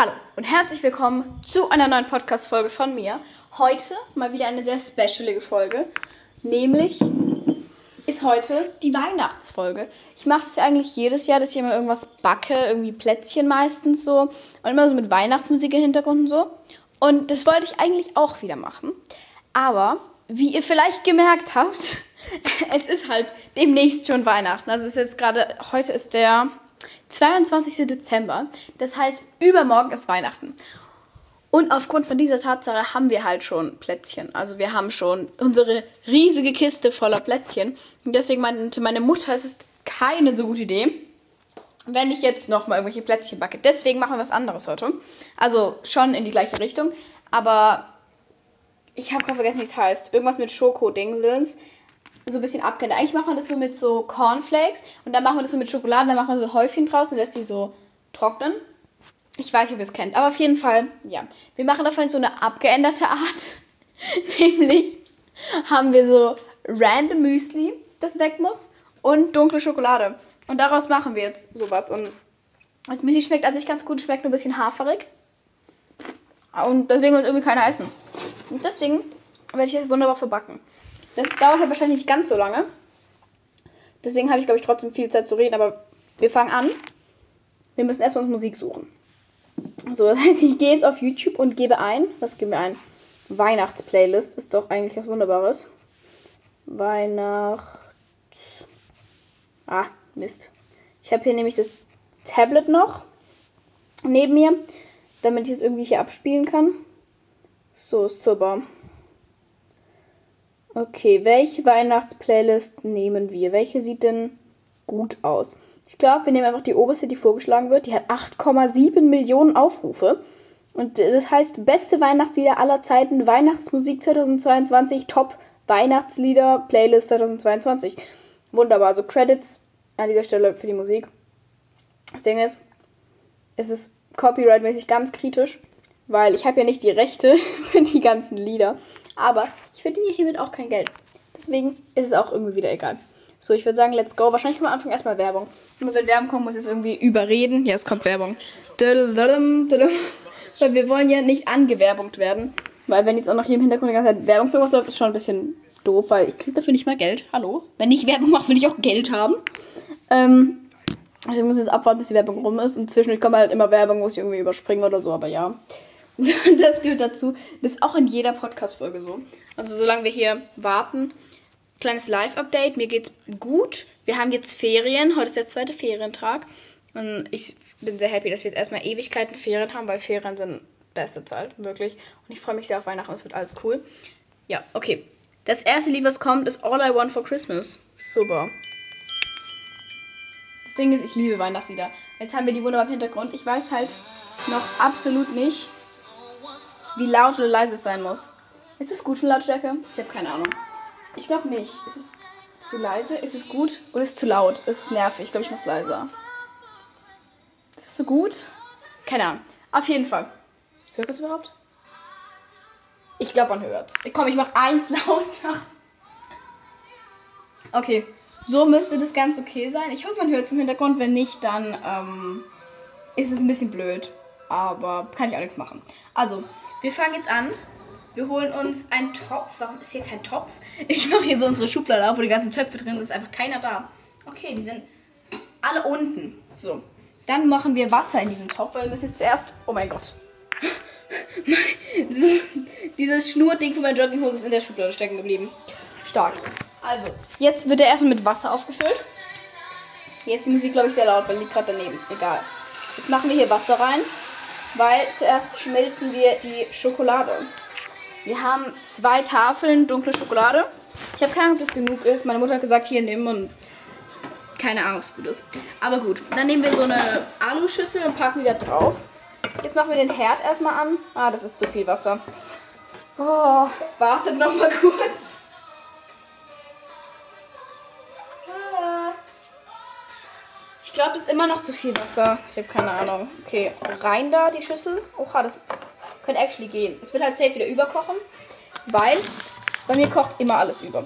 Hallo und herzlich willkommen zu einer neuen Podcast-Folge von mir. Heute mal wieder eine sehr specialige Folge, nämlich ist heute die Weihnachtsfolge. Ich mache es ja eigentlich jedes Jahr, dass ich immer irgendwas backe, irgendwie Plätzchen meistens so und immer so mit Weihnachtsmusik im Hintergrund und so. Und das wollte ich eigentlich auch wieder machen. Aber wie ihr vielleicht gemerkt habt, es ist halt demnächst schon Weihnachten. Also es ist jetzt gerade, heute ist der 22. Dezember. Das heißt, übermorgen ist Weihnachten. Und aufgrund von dieser Tatsache haben wir halt schon Plätzchen. Also wir haben schon unsere riesige Kiste voller Plätzchen. Und deswegen meinte meine Mutter, es ist keine so gute Idee, wenn ich jetzt nochmal irgendwelche Plätzchen backe. Deswegen machen wir was anderes heute. Also schon in die gleiche Richtung. Aber ich habe gerade vergessen, wie es heißt. Irgendwas mit Schokodingselns so ein bisschen abgeändert. Eigentlich macht man das so mit so Cornflakes und dann machen wir das so mit Schokolade, dann macht man so Häufchen draus und lässt die so trocknen. Ich weiß nicht, ob ihr es kennt, aber auf jeden Fall, ja. Wir machen davon so eine abgeänderte Art. Nämlich haben wir so random Müsli, das weg muss, und dunkle Schokolade. Und daraus machen wir jetzt sowas. Und das Müsli schmeckt an sich ganz gut, schmeckt nur ein bisschen haferig. Und deswegen wird irgendwie keiner essen. Und deswegen werde ich das wunderbar verbacken. Das dauert halt wahrscheinlich nicht ganz so lange. Deswegen habe ich, glaube ich, trotzdem viel Zeit zu reden. Aber wir fangen an. Wir müssen erstmal uns Musik suchen. So, das heißt, ich gehe jetzt auf YouTube und gebe ein. Was geben wir ein? Weihnachtsplaylist ist doch eigentlich was Wunderbares. Weihnacht. Ah, Mist. Ich habe hier nämlich das Tablet noch neben mir, damit ich es irgendwie hier abspielen kann. So, super. Okay, welche Weihnachtsplaylist nehmen wir? Welche sieht denn gut aus? Ich glaube, wir nehmen einfach die oberste, die vorgeschlagen wird. Die hat 8,7 Millionen Aufrufe. Und das heißt, beste Weihnachtslieder aller Zeiten, Weihnachtsmusik 2022, Top Weihnachtslieder, Playlist 2022. Wunderbar. Also Credits an dieser Stelle für die Musik. Das Ding ist, es ist copyright-mäßig ganz kritisch, weil ich habe ja nicht die Rechte für die ganzen Lieder. Aber ich verdiene hiermit auch kein Geld. Deswegen ist es auch irgendwie wieder egal. So, ich würde sagen, let's go. Wahrscheinlich am Anfang erstmal Werbung. Immer wenn Werbung kommt, muss ich es irgendwie überreden. Ja, es kommt Werbung. Weil wir wollen ja nicht angewerbungt werden. Weil wenn jetzt auch noch hier im Hintergrund die ganze Zeit Werbung für was läuft, ist schon ein bisschen doof, weil ich kriege dafür nicht mal Geld. Hallo? Wenn ich Werbung mache, will ich auch Geld haben. Ähm, also ich muss jetzt abwarten, bis die Werbung rum ist. Und zwischendurch kommt halt immer Werbung, muss ich irgendwie überspringen oder so, aber ja. das gehört dazu. Das ist auch in jeder Podcast-Folge so. Also solange wir hier warten. Kleines Live-Update. Mir geht's gut. Wir haben jetzt Ferien. Heute ist der zweite Ferientag. Und ich bin sehr happy, dass wir jetzt erstmal Ewigkeiten Ferien haben, weil Ferien sind beste Zeit, wirklich. Und ich freue mich sehr auf Weihnachten. Es wird alles cool. Ja, okay. Das erste Lied, was kommt, ist All I Want for Christmas. Super. Das Ding ist, ich liebe Weihnachtslieder. Jetzt haben wir die wunderbar im Hintergrund. Ich weiß halt noch absolut nicht, wie laut oder leise es sein muss. Ist es gut für Lautstärke? Ich habe keine Ahnung. Ich glaube nicht. Ist es zu leise? Ist es gut? Oder ist es zu laut? Ist es nervig? Ich glaube, ich mache es leiser. Ist es so gut? Keine Ahnung. Auf jeden Fall. Hört es überhaupt? Ich glaube, man hört es. Komm, ich mache eins lauter. Okay. So müsste das ganz okay sein. Ich hoffe, man hört es im Hintergrund. Wenn nicht, dann ähm, ist es ein bisschen blöd. Aber kann ich auch nichts machen. Also, wir fangen jetzt an. Wir holen uns einen Topf. Warum ist hier kein Topf? Ich mache hier so unsere Schublade auf, wo die ganzen Töpfe drin sind. Ist einfach keiner da. Okay, die sind alle unten. So. Dann machen wir Wasser in diesen Topf, weil wir müssen jetzt zuerst. Oh mein Gott. Dieses Schnurding von meiner Jogginghose ist in der Schublade stecken geblieben. Stark. Also, jetzt wird er erstmal mit Wasser aufgefüllt. Jetzt ist die Musik, glaube ich, sehr laut, weil liegt gerade daneben. Egal. Jetzt machen wir hier Wasser rein weil zuerst schmelzen wir die Schokolade. Wir haben zwei Tafeln dunkle Schokolade. Ich habe keine Ahnung, ob das genug ist. Meine Mutter hat gesagt, hier nehmen und keine Ahnung, ob es gut ist. Aber gut, dann nehmen wir so eine Aluschüssel und packen die da drauf. Jetzt machen wir den Herd erstmal an. Ah, das ist zu viel Wasser. Oh, wartet noch mal kurz. Glaube, es ist immer noch zu viel Wasser. Ich habe keine Ahnung. Okay, rein da die Schüssel. Oha, das könnte actually gehen. Es wird halt safe wieder überkochen, weil bei mir kocht immer alles über.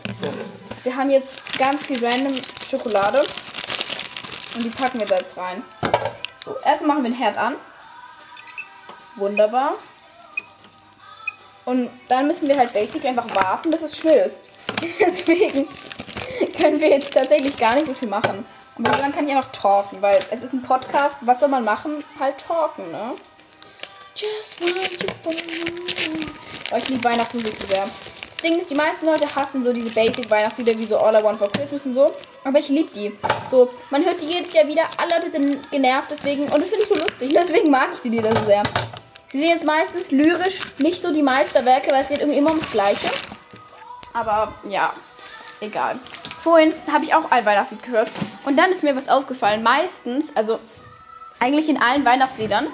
Wir haben jetzt ganz viel random Schokolade und die packen wir da jetzt rein. So, erstmal machen wir den Herd an. Wunderbar. Und dann müssen wir halt basically einfach warten, bis es schmilzt. Deswegen können wir jetzt tatsächlich gar nicht so viel machen. Aber dann kann ich einfach talken, weil es ist ein Podcast. Was soll man machen? Halt talken, ne? Just want oh, ich liebe Weihnachtsmusik so sehr. Das Ding ist, die meisten Leute hassen so diese Basic Weihnachtslieder wie so All I Want for Christmas und so. Aber ich liebe die. So, man hört die jedes Jahr wieder. Alle Leute sind genervt deswegen. Und das finde ich so lustig. Deswegen mag ich die Lieder so sehr. Sie sind jetzt meistens lyrisch nicht so die Meisterwerke, weil es geht irgendwie immer ums Gleiche. Aber ja, egal. Vorhin habe ich auch ein Weihnachtslied gehört. Und dann ist mir was aufgefallen. Meistens, also eigentlich in allen Weihnachtsliedern,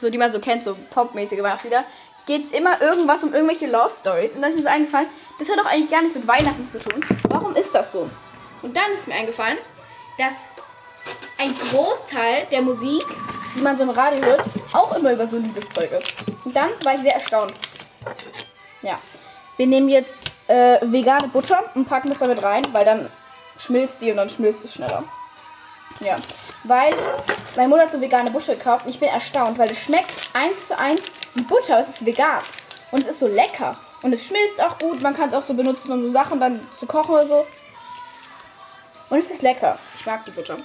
so die man so kennt, so popmäßige Weihnachtslieder, geht es immer irgendwas um irgendwelche Love Stories. Und dann ist mir so eingefallen, das hat doch eigentlich gar nichts mit Weihnachten zu tun. Warum ist das so? Und dann ist mir eingefallen, dass ein Großteil der Musik, die man so im Radio hört, auch immer über so Liebeszeug ist. Und dann war ich sehr erstaunt. Ja. Wir nehmen jetzt äh, vegane Butter und packen das damit rein, weil dann schmilzt die und dann schmilzt es schneller. Ja. Weil meine Mutter hat so vegane Butter gekauft und ich bin erstaunt, weil es schmeckt eins zu eins wie Butter, aber es ist vegan. Und es ist so lecker. Und es schmilzt auch gut. Man kann es auch so benutzen, um so Sachen dann zu kochen oder so. Und es ist lecker. Ich mag die Butter.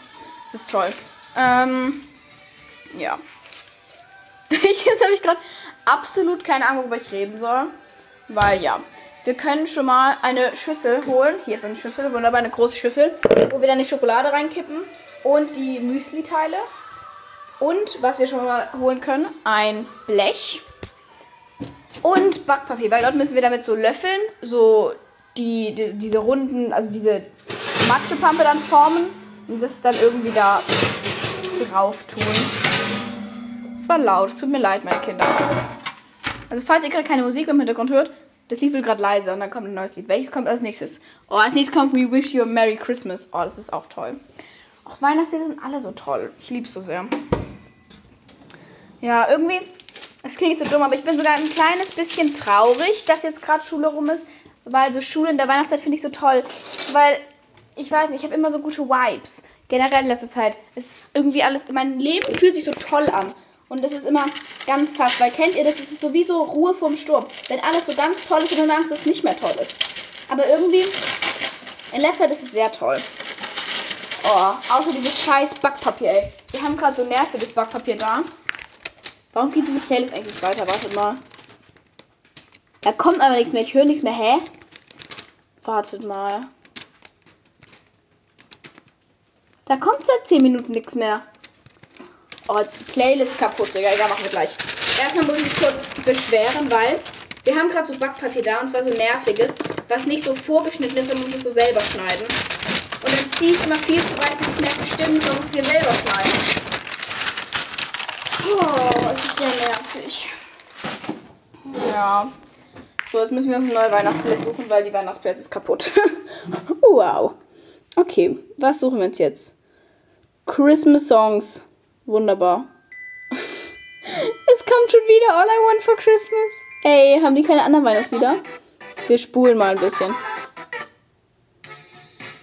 Es ist toll. Ähm, ja. Jetzt habe ich gerade absolut keine Ahnung, worüber ich reden soll. Weil ja. Wir können schon mal eine Schüssel holen. Hier ist eine Schüssel, wunderbar, eine große Schüssel, wo wir dann die Schokolade reinkippen und die Müsli-Teile. Und was wir schon mal holen können, ein Blech und Backpapier, weil dort müssen wir damit so löffeln, so die, die diese runden, also diese Matschepampe dann formen und das dann irgendwie da drauf tun. Es war laut, es tut mir leid, meine Kinder. Also falls ihr gerade keine Musik im Hintergrund hört, das Lied wird gerade leise und dann kommt ein neues Lied. Welches kommt als nächstes? Oh, als nächstes kommt We Wish You a Merry Christmas. Oh, das ist auch toll. Auch Weihnachtslieder sind alle so toll. Ich liebe es so sehr. Ja, irgendwie, es klingt so dumm, aber ich bin sogar ein kleines bisschen traurig, dass jetzt gerade Schule rum ist, weil so Schule in der Weihnachtszeit finde ich so toll. Weil, ich weiß nicht, ich habe immer so gute Vibes. Generell in letzter Zeit. Es ist irgendwie alles, mein Leben fühlt sich so toll an. Und das ist immer ganz sass, weil kennt ihr das? Das ist sowieso Ruhe vorm Sturm. Wenn alles so ganz toll ist und dann Angst, dass es nicht mehr toll ist. Aber irgendwie, in letzter Zeit ist es sehr toll. Oh, außer dieses scheiß Backpapier, ey. Wir haben gerade so nerviges Backpapier da. Warum geht diese Playlist eigentlich weiter? Wartet mal. Da kommt aber nichts mehr. Ich höre nichts mehr. Hä? Wartet mal. Da kommt seit 10 Minuten nichts mehr. Oh, jetzt ist die Playlist kaputt, Digga. Egal, machen wir gleich. Erstmal muss ich mich kurz beschweren, weil wir haben gerade so Backpapier da und zwar so nerviges, was nicht so vorgeschnitten ist, man muss es so selber schneiden. Und dann ziehe ich immer viel zu weit, bis ich merke, stimmt, man muss es hier selber schneiden. Oh, es ist sehr nervig. Ja. So, jetzt müssen wir uns eine neue Weihnachtsplaylist suchen, weil die Weihnachtsplaylist ist kaputt. wow. Okay, was suchen wir uns jetzt? Christmas Songs. Wunderbar. es kommt schon wieder All I Want for Christmas. Ey, haben die keine anderen Weihnachtslieder? Wir spulen mal ein bisschen.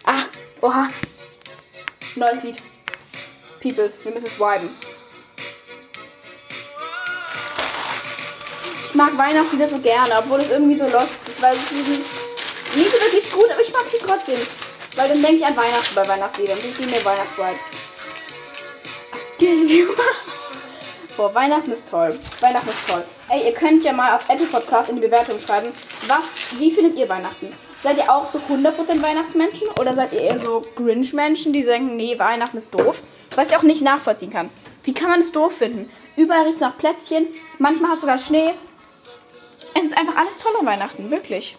Ah, oha. Neues Lied. Peoples, wir müssen es viben. Ich mag Weihnachtslieder so gerne, obwohl es irgendwie so lost ist, weil sind nicht so wirklich gut, aber ich mag sie trotzdem. Weil dann denke ich an Weihnachten bei Weihnachtsliedern. Die geben mir Weihnachtsvibes. Boah, Weihnachten ist toll. Weihnachten ist toll. Ey, ihr könnt ja mal auf Apple Podcast in die Bewertung schreiben, was, wie findet ihr Weihnachten? Seid ihr auch so 100% Weihnachtsmenschen oder seid ihr eher so Grinch-Menschen, die denken, nee, Weihnachten ist doof? Was ich auch nicht nachvollziehen kann. Wie kann man es doof finden? Überall riecht es nach Plätzchen, manchmal hat es sogar Schnee es ist einfach alles toll an Weihnachten, wirklich.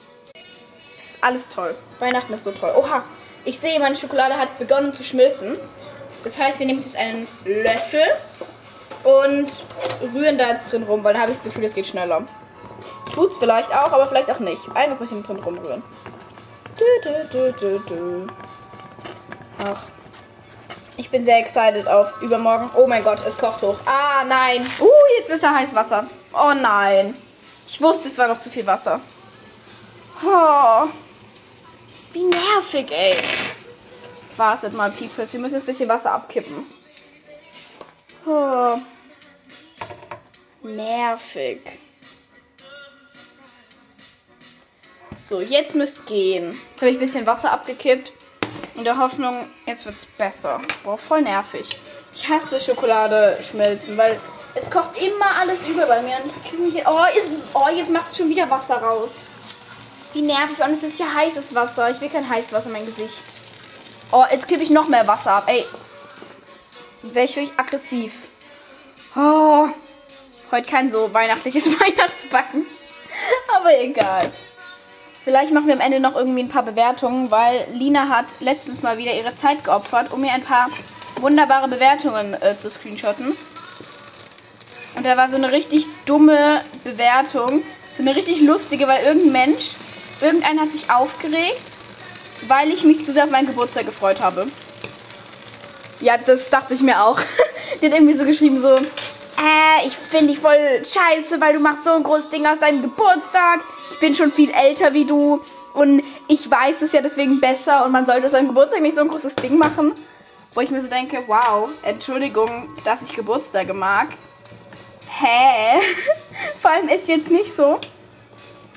Es ist alles toll. Weihnachten ist so toll. Oha, ich sehe, meine Schokolade hat begonnen zu schmilzen. Das heißt, wir nehmen jetzt einen Löffel und rühren da jetzt drin rum, weil dann habe ich das Gefühl, es geht schneller. Tut's vielleicht auch, aber vielleicht auch nicht. Einfach ein bisschen drin rumrühren. Du, du, du, Ach. Ich bin sehr excited auf übermorgen. Oh mein Gott, es kocht hoch. Ah, nein. Uh, jetzt ist da heiß Wasser. Oh nein. Ich wusste, es war noch zu viel Wasser. Oh, wie nervig, ey. Wartet mal, Peoples. Wir müssen jetzt ein bisschen Wasser abkippen. Oh. Nervig. So, jetzt müsst gehen. Jetzt habe ich ein bisschen Wasser abgekippt. In der Hoffnung, jetzt wird es besser. Boah, voll nervig. Ich hasse Schokolade schmelzen, weil es kocht immer alles über bei mir. Und ich nicht, oh, ist, oh, jetzt macht es schon wieder Wasser raus. Wie nervig. Und es ist ja heißes Wasser. Ich will kein heißes Wasser in mein Gesicht. Oh, jetzt kippe ich noch mehr Wasser ab. Ey. Wäre ich aggressiv. Oh. Heute kein so weihnachtliches Weihnachtsbacken. Aber egal. Vielleicht machen wir am Ende noch irgendwie ein paar Bewertungen, weil Lina hat letztens mal wieder ihre Zeit geopfert, um mir ein paar wunderbare Bewertungen äh, zu screenshotten. Und da war so eine richtig dumme Bewertung. So eine richtig lustige, weil irgendein Mensch, irgendeiner hat sich aufgeregt, weil ich mich zu sehr auf meinen Geburtstag gefreut habe. Ja, das dachte ich mir auch. Die hat irgendwie so geschrieben, so, äh, ich finde dich voll scheiße, weil du machst so ein großes Ding aus deinem Geburtstag. Ich bin schon viel älter wie du und ich weiß es ja deswegen besser und man sollte aus seinem Geburtstag nicht so ein großes Ding machen. Wo ich mir so denke, wow, Entschuldigung, dass ich Geburtstage mag. Hä? Vor allem ist jetzt nicht so,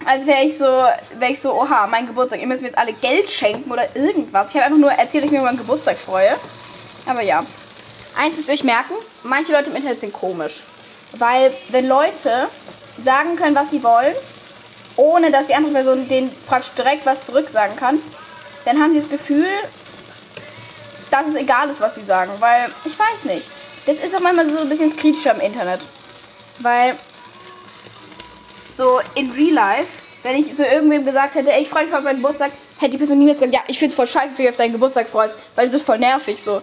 als wäre ich so, wäre ich so, oha, mein Geburtstag, ihr müsst mir jetzt alle Geld schenken oder irgendwas. Ich habe einfach nur erzählt, dass ich mich über meinen Geburtstag freue. Aber ja. Eins müsst ihr euch merken, manche Leute im Internet sind komisch. Weil wenn Leute sagen können, was sie wollen, ohne dass die andere Person denen praktisch direkt was zurücksagen kann, dann haben sie das Gefühl, dass es egal ist, was sie sagen. Weil, ich weiß nicht. Das ist auch manchmal so ein bisschen kritischer im Internet. Weil, so in Real Life, wenn ich zu irgendwem gesagt hätte, ey, ich freue mich auf meinen Geburtstag, hätte die Person niemals gesagt, ja, ich find's voll scheiße, dass du dich auf deinen Geburtstag freust, weil das ist voll nervig, so.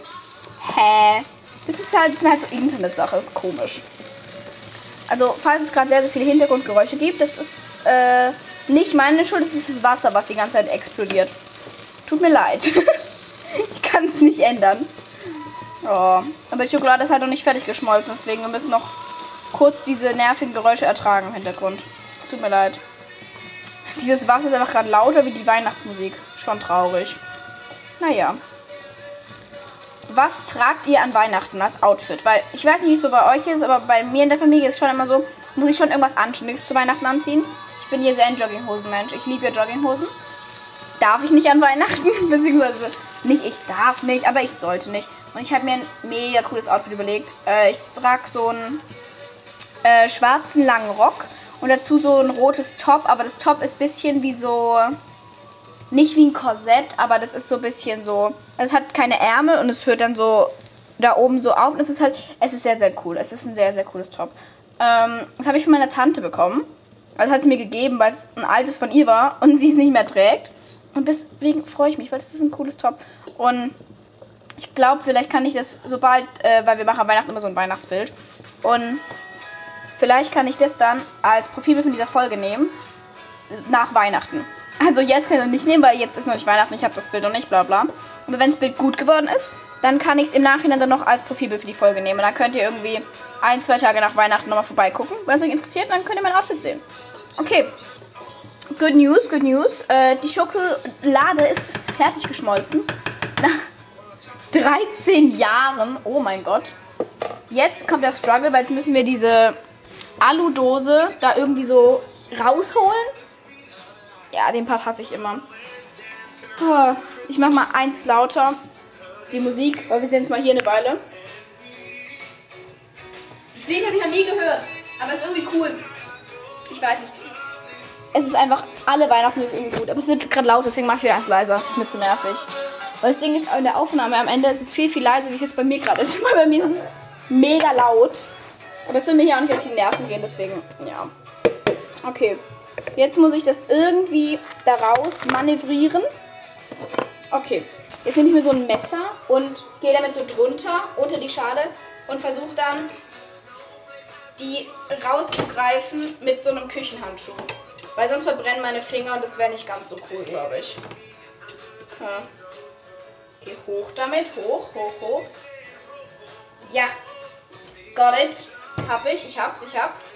Hä? Das ist halt, das ist halt so Internetsache, ist komisch. Also, falls es gerade sehr, sehr viele Hintergrundgeräusche gibt, das ist äh, nicht meine Schuld, das ist das Wasser, was die ganze Zeit explodiert. Tut mir leid. ich kann es nicht ändern. Oh. Aber die Schokolade ist halt noch nicht fertig geschmolzen, deswegen wir müssen noch kurz diese nervigen Geräusche ertragen im Hintergrund. Tut mir leid. Dieses Wasser ist einfach gerade lauter wie die Weihnachtsmusik. Schon traurig. Naja was tragt ihr an Weihnachten als Outfit? Weil ich weiß nicht, wie es so bei euch ist, aber bei mir in der Familie ist es schon immer so, muss ich schon irgendwas Anständiges zu Weihnachten anziehen. Ich bin hier sehr ein Jogginghosen-Mensch. Ich liebe ja Jogginghosen. Darf ich nicht an Weihnachten, beziehungsweise nicht, ich darf nicht, aber ich sollte nicht. Und ich habe mir ein mega cooles Outfit überlegt. Äh, ich trage so einen äh, schwarzen langen Rock und dazu so ein rotes Top, aber das Top ist ein bisschen wie so nicht wie ein Korsett, aber das ist so ein bisschen so. Es hat keine Ärmel und es hört dann so da oben so auf. Und es ist halt, es ist sehr, sehr cool. Es ist ein sehr, sehr cooles Top. Ähm, das habe ich von meiner Tante bekommen. Also hat sie mir gegeben, weil es ein altes von ihr war und sie es nicht mehr trägt. Und deswegen freue ich mich, weil das ist ein cooles Top. Und ich glaube, vielleicht kann ich das sobald, äh, weil wir machen Weihnachten immer so ein Weihnachtsbild. Und vielleicht kann ich das dann als Profilbild von dieser Folge nehmen. Nach Weihnachten. Also jetzt kann ich nicht nehmen, weil jetzt ist noch nicht Weihnachten, ich habe das Bild noch nicht, bla bla. Aber wenn das Bild gut geworden ist, dann kann ich es im Nachhinein dann noch als Profilbild für die Folge nehmen. dann könnt ihr irgendwie ein, zwei Tage nach Weihnachten nochmal vorbeigucken. Wenn es euch interessiert, dann könnt ihr mein Outfit sehen. Okay. Good news, good news. Äh, die Schokolade ist fertig geschmolzen. Nach 13 Jahren. Oh mein Gott. Jetzt kommt der Struggle, weil jetzt müssen wir diese Aludose da irgendwie so rausholen. Ja, den Part hasse ich immer. Ich mach mal eins lauter. Die Musik, weil wir sind jetzt mal hier eine Weile. Das Lied habe ich noch nie gehört, aber es ist irgendwie cool. Ich weiß nicht. Es ist einfach, alle Weihnachten ist irgendwie gut, aber es wird gerade laut, deswegen mache ich wieder eins leiser. Das ist mir zu nervig. Weil das Ding ist, in der Aufnahme am Ende ist es viel, viel leiser, wie es jetzt bei mir gerade ist. Weil bei mir ist es mega laut. Aber es will mir hier auch nicht auf die Nerven gehen, deswegen, ja. Okay. Jetzt muss ich das irgendwie daraus manövrieren. Okay. Jetzt nehme ich mir so ein Messer und gehe damit so drunter unter die Schale und versuche dann die rauszugreifen mit so einem Küchenhandschuh. Weil sonst verbrennen meine Finger und das wäre nicht ganz so cool, glaube ich. Ja. Geh hoch damit. Hoch, hoch, hoch. Ja. Got it. Hab ich. Ich hab's, ich hab's.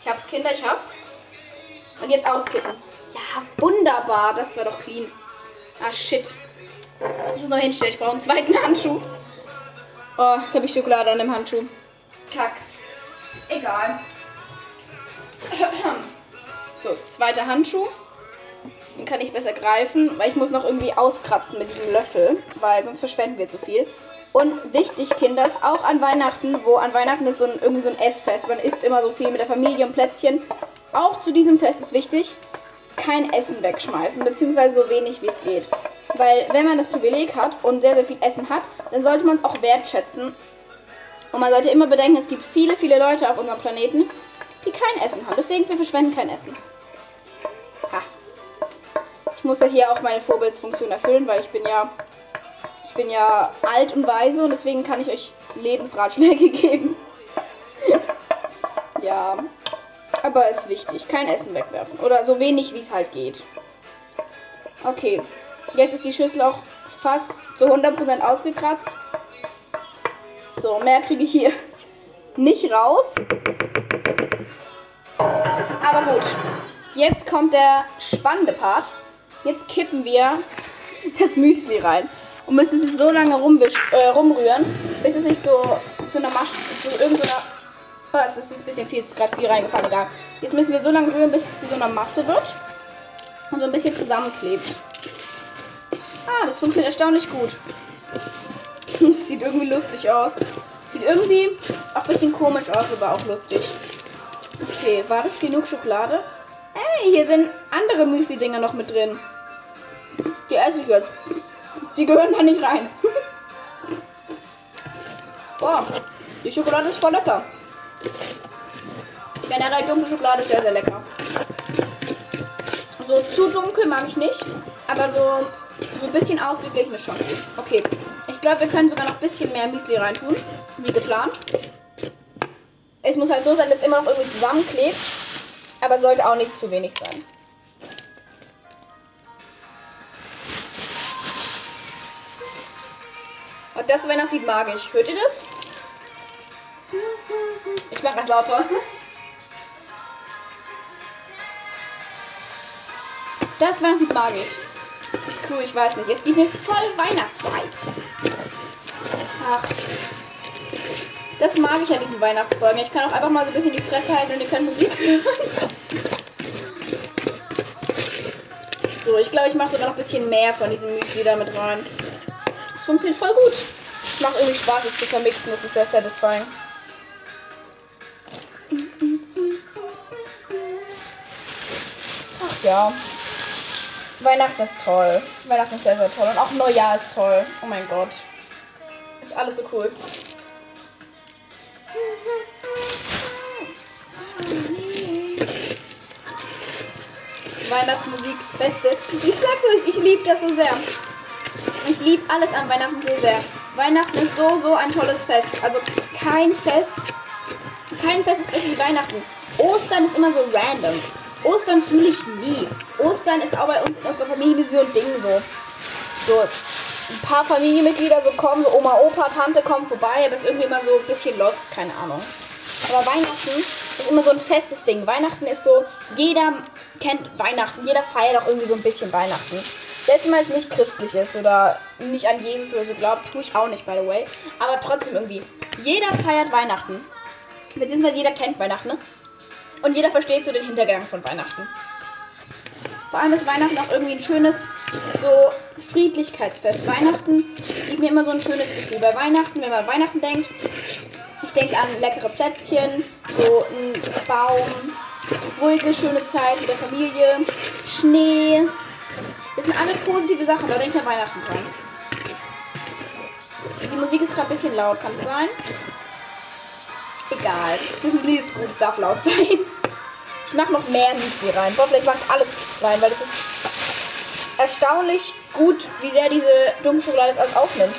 Ich hab's, Kinder, ich hab's. Und jetzt auskippen. Ja, wunderbar. Das war doch clean. Ah, shit. Ich muss noch hinstellen. Ich brauche einen zweiten Handschuh. Oh, jetzt habe ich Schokolade an dem Handschuh. Kack. Egal. So, zweiter Handschuh. Dann kann ich es besser greifen, weil ich muss noch irgendwie auskratzen mit diesem Löffel, weil sonst verschwenden wir zu viel. Und wichtig, Kinder, ist auch an Weihnachten, wo an Weihnachten ist so ein, irgendwie so ein Essfest. Man isst immer so viel mit der Familie und Plätzchen. Auch zu diesem Fest ist wichtig, kein Essen wegschmeißen, beziehungsweise so wenig wie es geht. Weil wenn man das Privileg hat und sehr, sehr viel Essen hat, dann sollte man es auch wertschätzen. Und man sollte immer bedenken, es gibt viele, viele Leute auf unserem Planeten, die kein Essen haben. Deswegen, wir verschwenden kein Essen. Ha. Ich muss ja hier auch meine Vorbildsfunktion erfüllen, weil ich bin ja ich bin ja alt und weise und deswegen kann ich euch Lebensratschläge geben. ja, aber ist wichtig. Kein Essen wegwerfen. Oder so wenig, wie es halt geht. Okay, jetzt ist die Schüssel auch fast zu 100% ausgekratzt. So, mehr kriege ich hier nicht raus. Aber gut, jetzt kommt der spannende Part. Jetzt kippen wir das Müsli rein und müssen es so lange äh, rumrühren, bis es sich so zu einer Masche, zu irgendeiner. Was, das ist ein bisschen viel, es ist gerade viel reingefallen, egal. Jetzt müssen wir so lange rühren, bis es zu so einer Masse wird und so ein bisschen zusammenklebt. Ah, das funktioniert erstaunlich gut. Das sieht irgendwie lustig aus. Sieht irgendwie auch ein bisschen komisch aus, aber auch lustig. Okay, war das genug Schokolade? Ey, hier sind andere Müsli-Dinger noch mit drin. Die esse ich jetzt. Die gehören da nicht rein. Boah, die Schokolade ist voll lecker. Generell dunkle Schokolade ist sehr, sehr lecker. So zu dunkel mag ich nicht, aber so, so ein bisschen ausgeglichen ist schon. Okay, ich glaube, wir können sogar noch ein bisschen mehr Müsli reintun, wie geplant. Es muss halt so sein, dass es immer noch irgendwie zusammenklebt, aber sollte auch nicht zu wenig sein. Und das Weihnachtslied mag ich. Hört ihr das? Ich mache es lauter. Das Weihnachtslied mag ich. Das ist cool, ich weiß nicht. Es gibt mir voll Weihnachtsvibes. Ach. Das mag ich an diesen Weihnachtsfolgen. Ich kann auch einfach mal so ein bisschen die Fresse halten und ihr könnt Musik hören. So, ich glaube, ich mache sogar noch ein bisschen mehr von diesem Müsli da mit rein. Das funktioniert voll gut. Es macht irgendwie Spaß, es zu vermixen. Das ist sehr satisfying. Ach ja. Weihnachten ist toll. Weihnachten ist sehr, sehr toll. Und auch Neujahr ist toll. Oh mein Gott. Ist alles so cool. Weihnachtsmusik, beste. Ich sag's euch, ich liebe das so sehr. Ich liebe alles an Weihnachten so sehr. Weihnachten ist so, so ein tolles Fest. Also kein Fest, kein Fest ist besser wie Weihnachten. Ostern ist immer so random. Ostern fühle ich nie. Ostern ist auch bei uns in unserer Familie so ein Ding so. So ein paar Familienmitglieder so kommen, so Oma, Opa, Tante kommen vorbei, aber ist irgendwie immer so ein bisschen lost, keine Ahnung. Aber Weihnachten ist immer so ein festes Ding. Weihnachten ist so, jeder kennt Weihnachten, jeder feiert auch irgendwie so ein bisschen Weihnachten. Selbst wenn man jetzt nicht christlich ist oder nicht an Jesus oder so glaubt, tue ich auch nicht, by the way. Aber trotzdem irgendwie, jeder feiert Weihnachten. Beziehungsweise jeder kennt Weihnachten, ne? Und jeder versteht so den Hintergang von Weihnachten. Vor allem ist Weihnachten auch irgendwie ein schönes, so Friedlichkeitsfest. Weihnachten gibt mir immer so ein schönes Gefühl. Bei Weihnachten, wenn man an Weihnachten denkt, ich denke an leckere Plätzchen, so ein Baum, ruhige, schöne Zeit mit der Familie, Schnee, das sind alles positive Sachen, da denke ich an Weihnachten dran. Die Musik ist gerade ein bisschen laut, kann es sein? Egal. Das Lied ist gut, es darf laut sein. Ich mache noch mehr Müsli rein. Boah, vielleicht mache ich alles rein, weil das ist erstaunlich gut, wie sehr diese Dunkelschokolade das alles aufnimmt.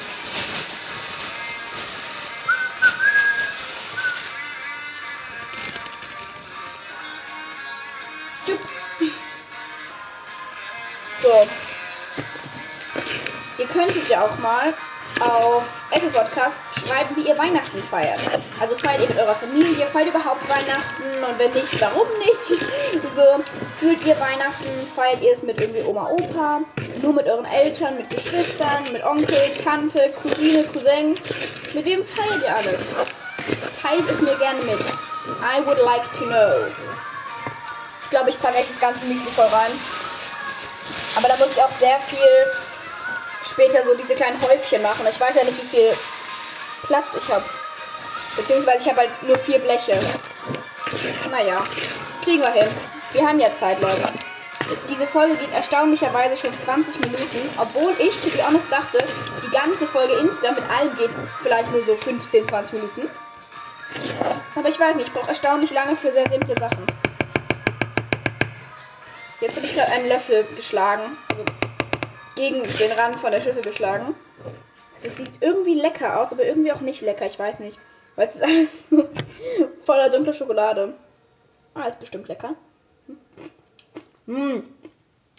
So. Ihr könntet ja auch mal auf Apple Podcast schreiben, wie ihr Weihnachten feiert. Also feiert ihr mit eurer Familie, feiert überhaupt Weihnachten und wenn nicht, warum nicht? So, fühlt ihr Weihnachten, feiert ihr es mit irgendwie Oma, Opa, nur mit euren Eltern, mit Geschwistern, mit Onkel, Tante, Cousine, Cousin. Mit wem feiert ihr alles? Teilt es mir gerne mit. I would like to know. glaube, ich packe echt das ganze Müsli voll rein. Aber da muss ich auch sehr viel später so diese kleinen Häufchen machen. Ich weiß ja nicht, wie viel Platz ich habe. Beziehungsweise ich habe halt nur vier Bleche. Naja, kriegen wir hin. Wir haben ja Zeit, Leute. Diese Folge geht erstaunlicherweise schon 20 Minuten, obwohl ich, to be honest, dachte, die ganze Folge insgesamt mit allem geht vielleicht nur so 15, 20 Minuten. Aber ich weiß nicht, ich brauche erstaunlich lange für sehr simple Sachen. Jetzt habe ich gerade einen Löffel geschlagen. Also gegen den Rand von der Schüssel geschlagen. Es sieht irgendwie lecker aus, aber irgendwie auch nicht lecker. Ich weiß nicht. Weil es ist alles voller dunkler Schokolade. Ah, ist bestimmt lecker. Hm.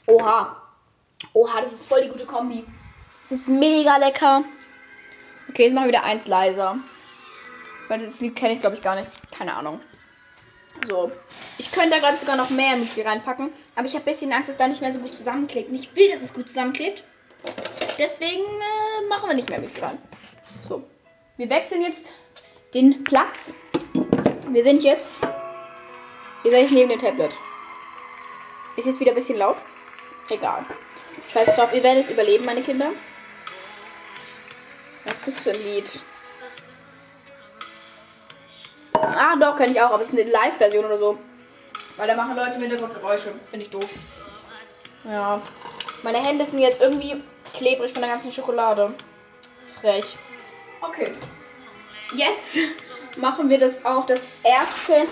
Oha. Oha, das ist voll die gute Kombi. Es ist mega lecker. Okay, jetzt machen wir wieder eins leiser. Weil das Lied kenne ich, glaube ich, gar nicht. Keine Ahnung. So. Ich könnte da, glaube ich, sogar noch mehr Müsli reinpacken. Aber ich habe ein bisschen Angst, dass da nicht mehr so gut zusammenklebt. Und ich will, dass es gut zusammenklebt. Deswegen äh, machen wir nicht mehr Müsli rein. So. Wir wechseln jetzt den Platz. Wir sind jetzt. Wir sind jetzt neben dem Tablet. Ist jetzt wieder ein bisschen laut? Egal. Scheiß drauf, ihr werdet überleben, meine Kinder. Was ist das für ein Lied? Ah, doch, kenne ich auch, aber es ist eine Live-Version oder so. Weil da machen Leute im Hintergrund Geräusche. Finde ich doof. Ja. Meine Hände sind jetzt irgendwie klebrig von der ganzen Schokolade. Frech. Okay. Jetzt machen wir das auf das erste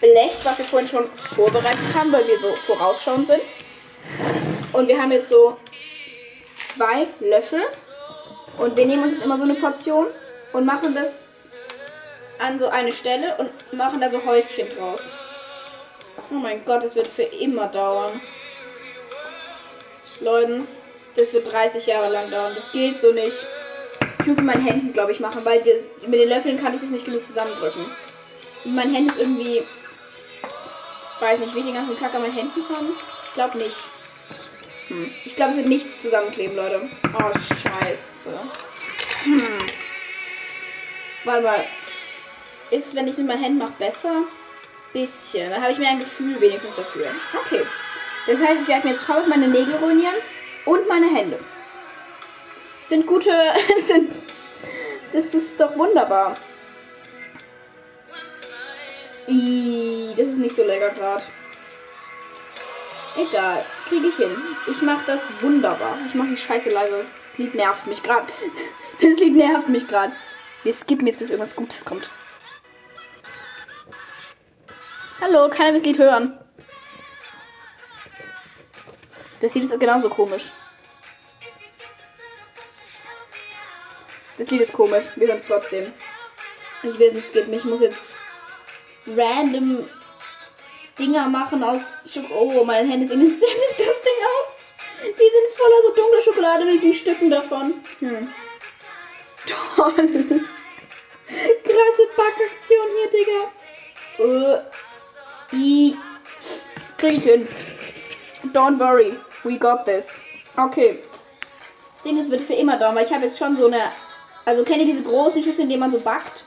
Blech, was wir vorhin schon vorbereitet haben, weil wir so vorausschauend sind. Und wir haben jetzt so zwei Löffel. Und wir nehmen uns jetzt immer so eine Portion und machen das an so eine Stelle und machen da so Häufchen draus. Oh mein Gott, das wird für immer dauern. Leute, das wird 30 Jahre lang dauern. Das geht so nicht. Ich muss mit meinen Händen, glaube ich, machen, weil das, mit den Löffeln kann ich das nicht genug zusammendrücken. Und mein Hand ist irgendwie. Weiß nicht, wie den ganzen Kack an meinen Händen komme. Ich glaube nicht. Hm. Ich glaube, es wird nicht zusammenkleben, Leute. Oh, scheiße. Hm. Warte mal. Ist wenn ich mit meinen Händen mache, besser? Bisschen. Dann habe ich mir ein Gefühl wenigstens dafür. Okay. Das heißt, ich werde mir jetzt komplett meine Nägel ruinieren und meine Hände. Sind gute. sind, das ist doch wunderbar. Ih, das ist nicht so lecker gerade. Egal, kriege ich hin. Ich mache das wunderbar. Ich mache die Scheiße leise. Das Lied nervt mich gerade. Das Lied nervt mich gerade. Wir skippen jetzt, bis irgendwas Gutes kommt. Hallo, keiner will das Lied hören. Das Lied ist genauso komisch. Das Lied ist komisch. Wir hören es trotzdem. Ich will es nicht skippen. Ich muss jetzt random Dinger machen aus Schokolade. Oh, meine Hände sehen sehr disgusting aus. Die sind voller so dunkler Schokolade mit den Stücken davon. Hm. Toll. Krasse Packaktion hier, Digga. Uh, i. Krieg ich hin. Don't worry. We got this. Okay. Das Ding ist, wird für immer dauern, weil ich habe jetzt schon so eine. Also kennt ihr diese großen Schüsseln, in denen man so backt?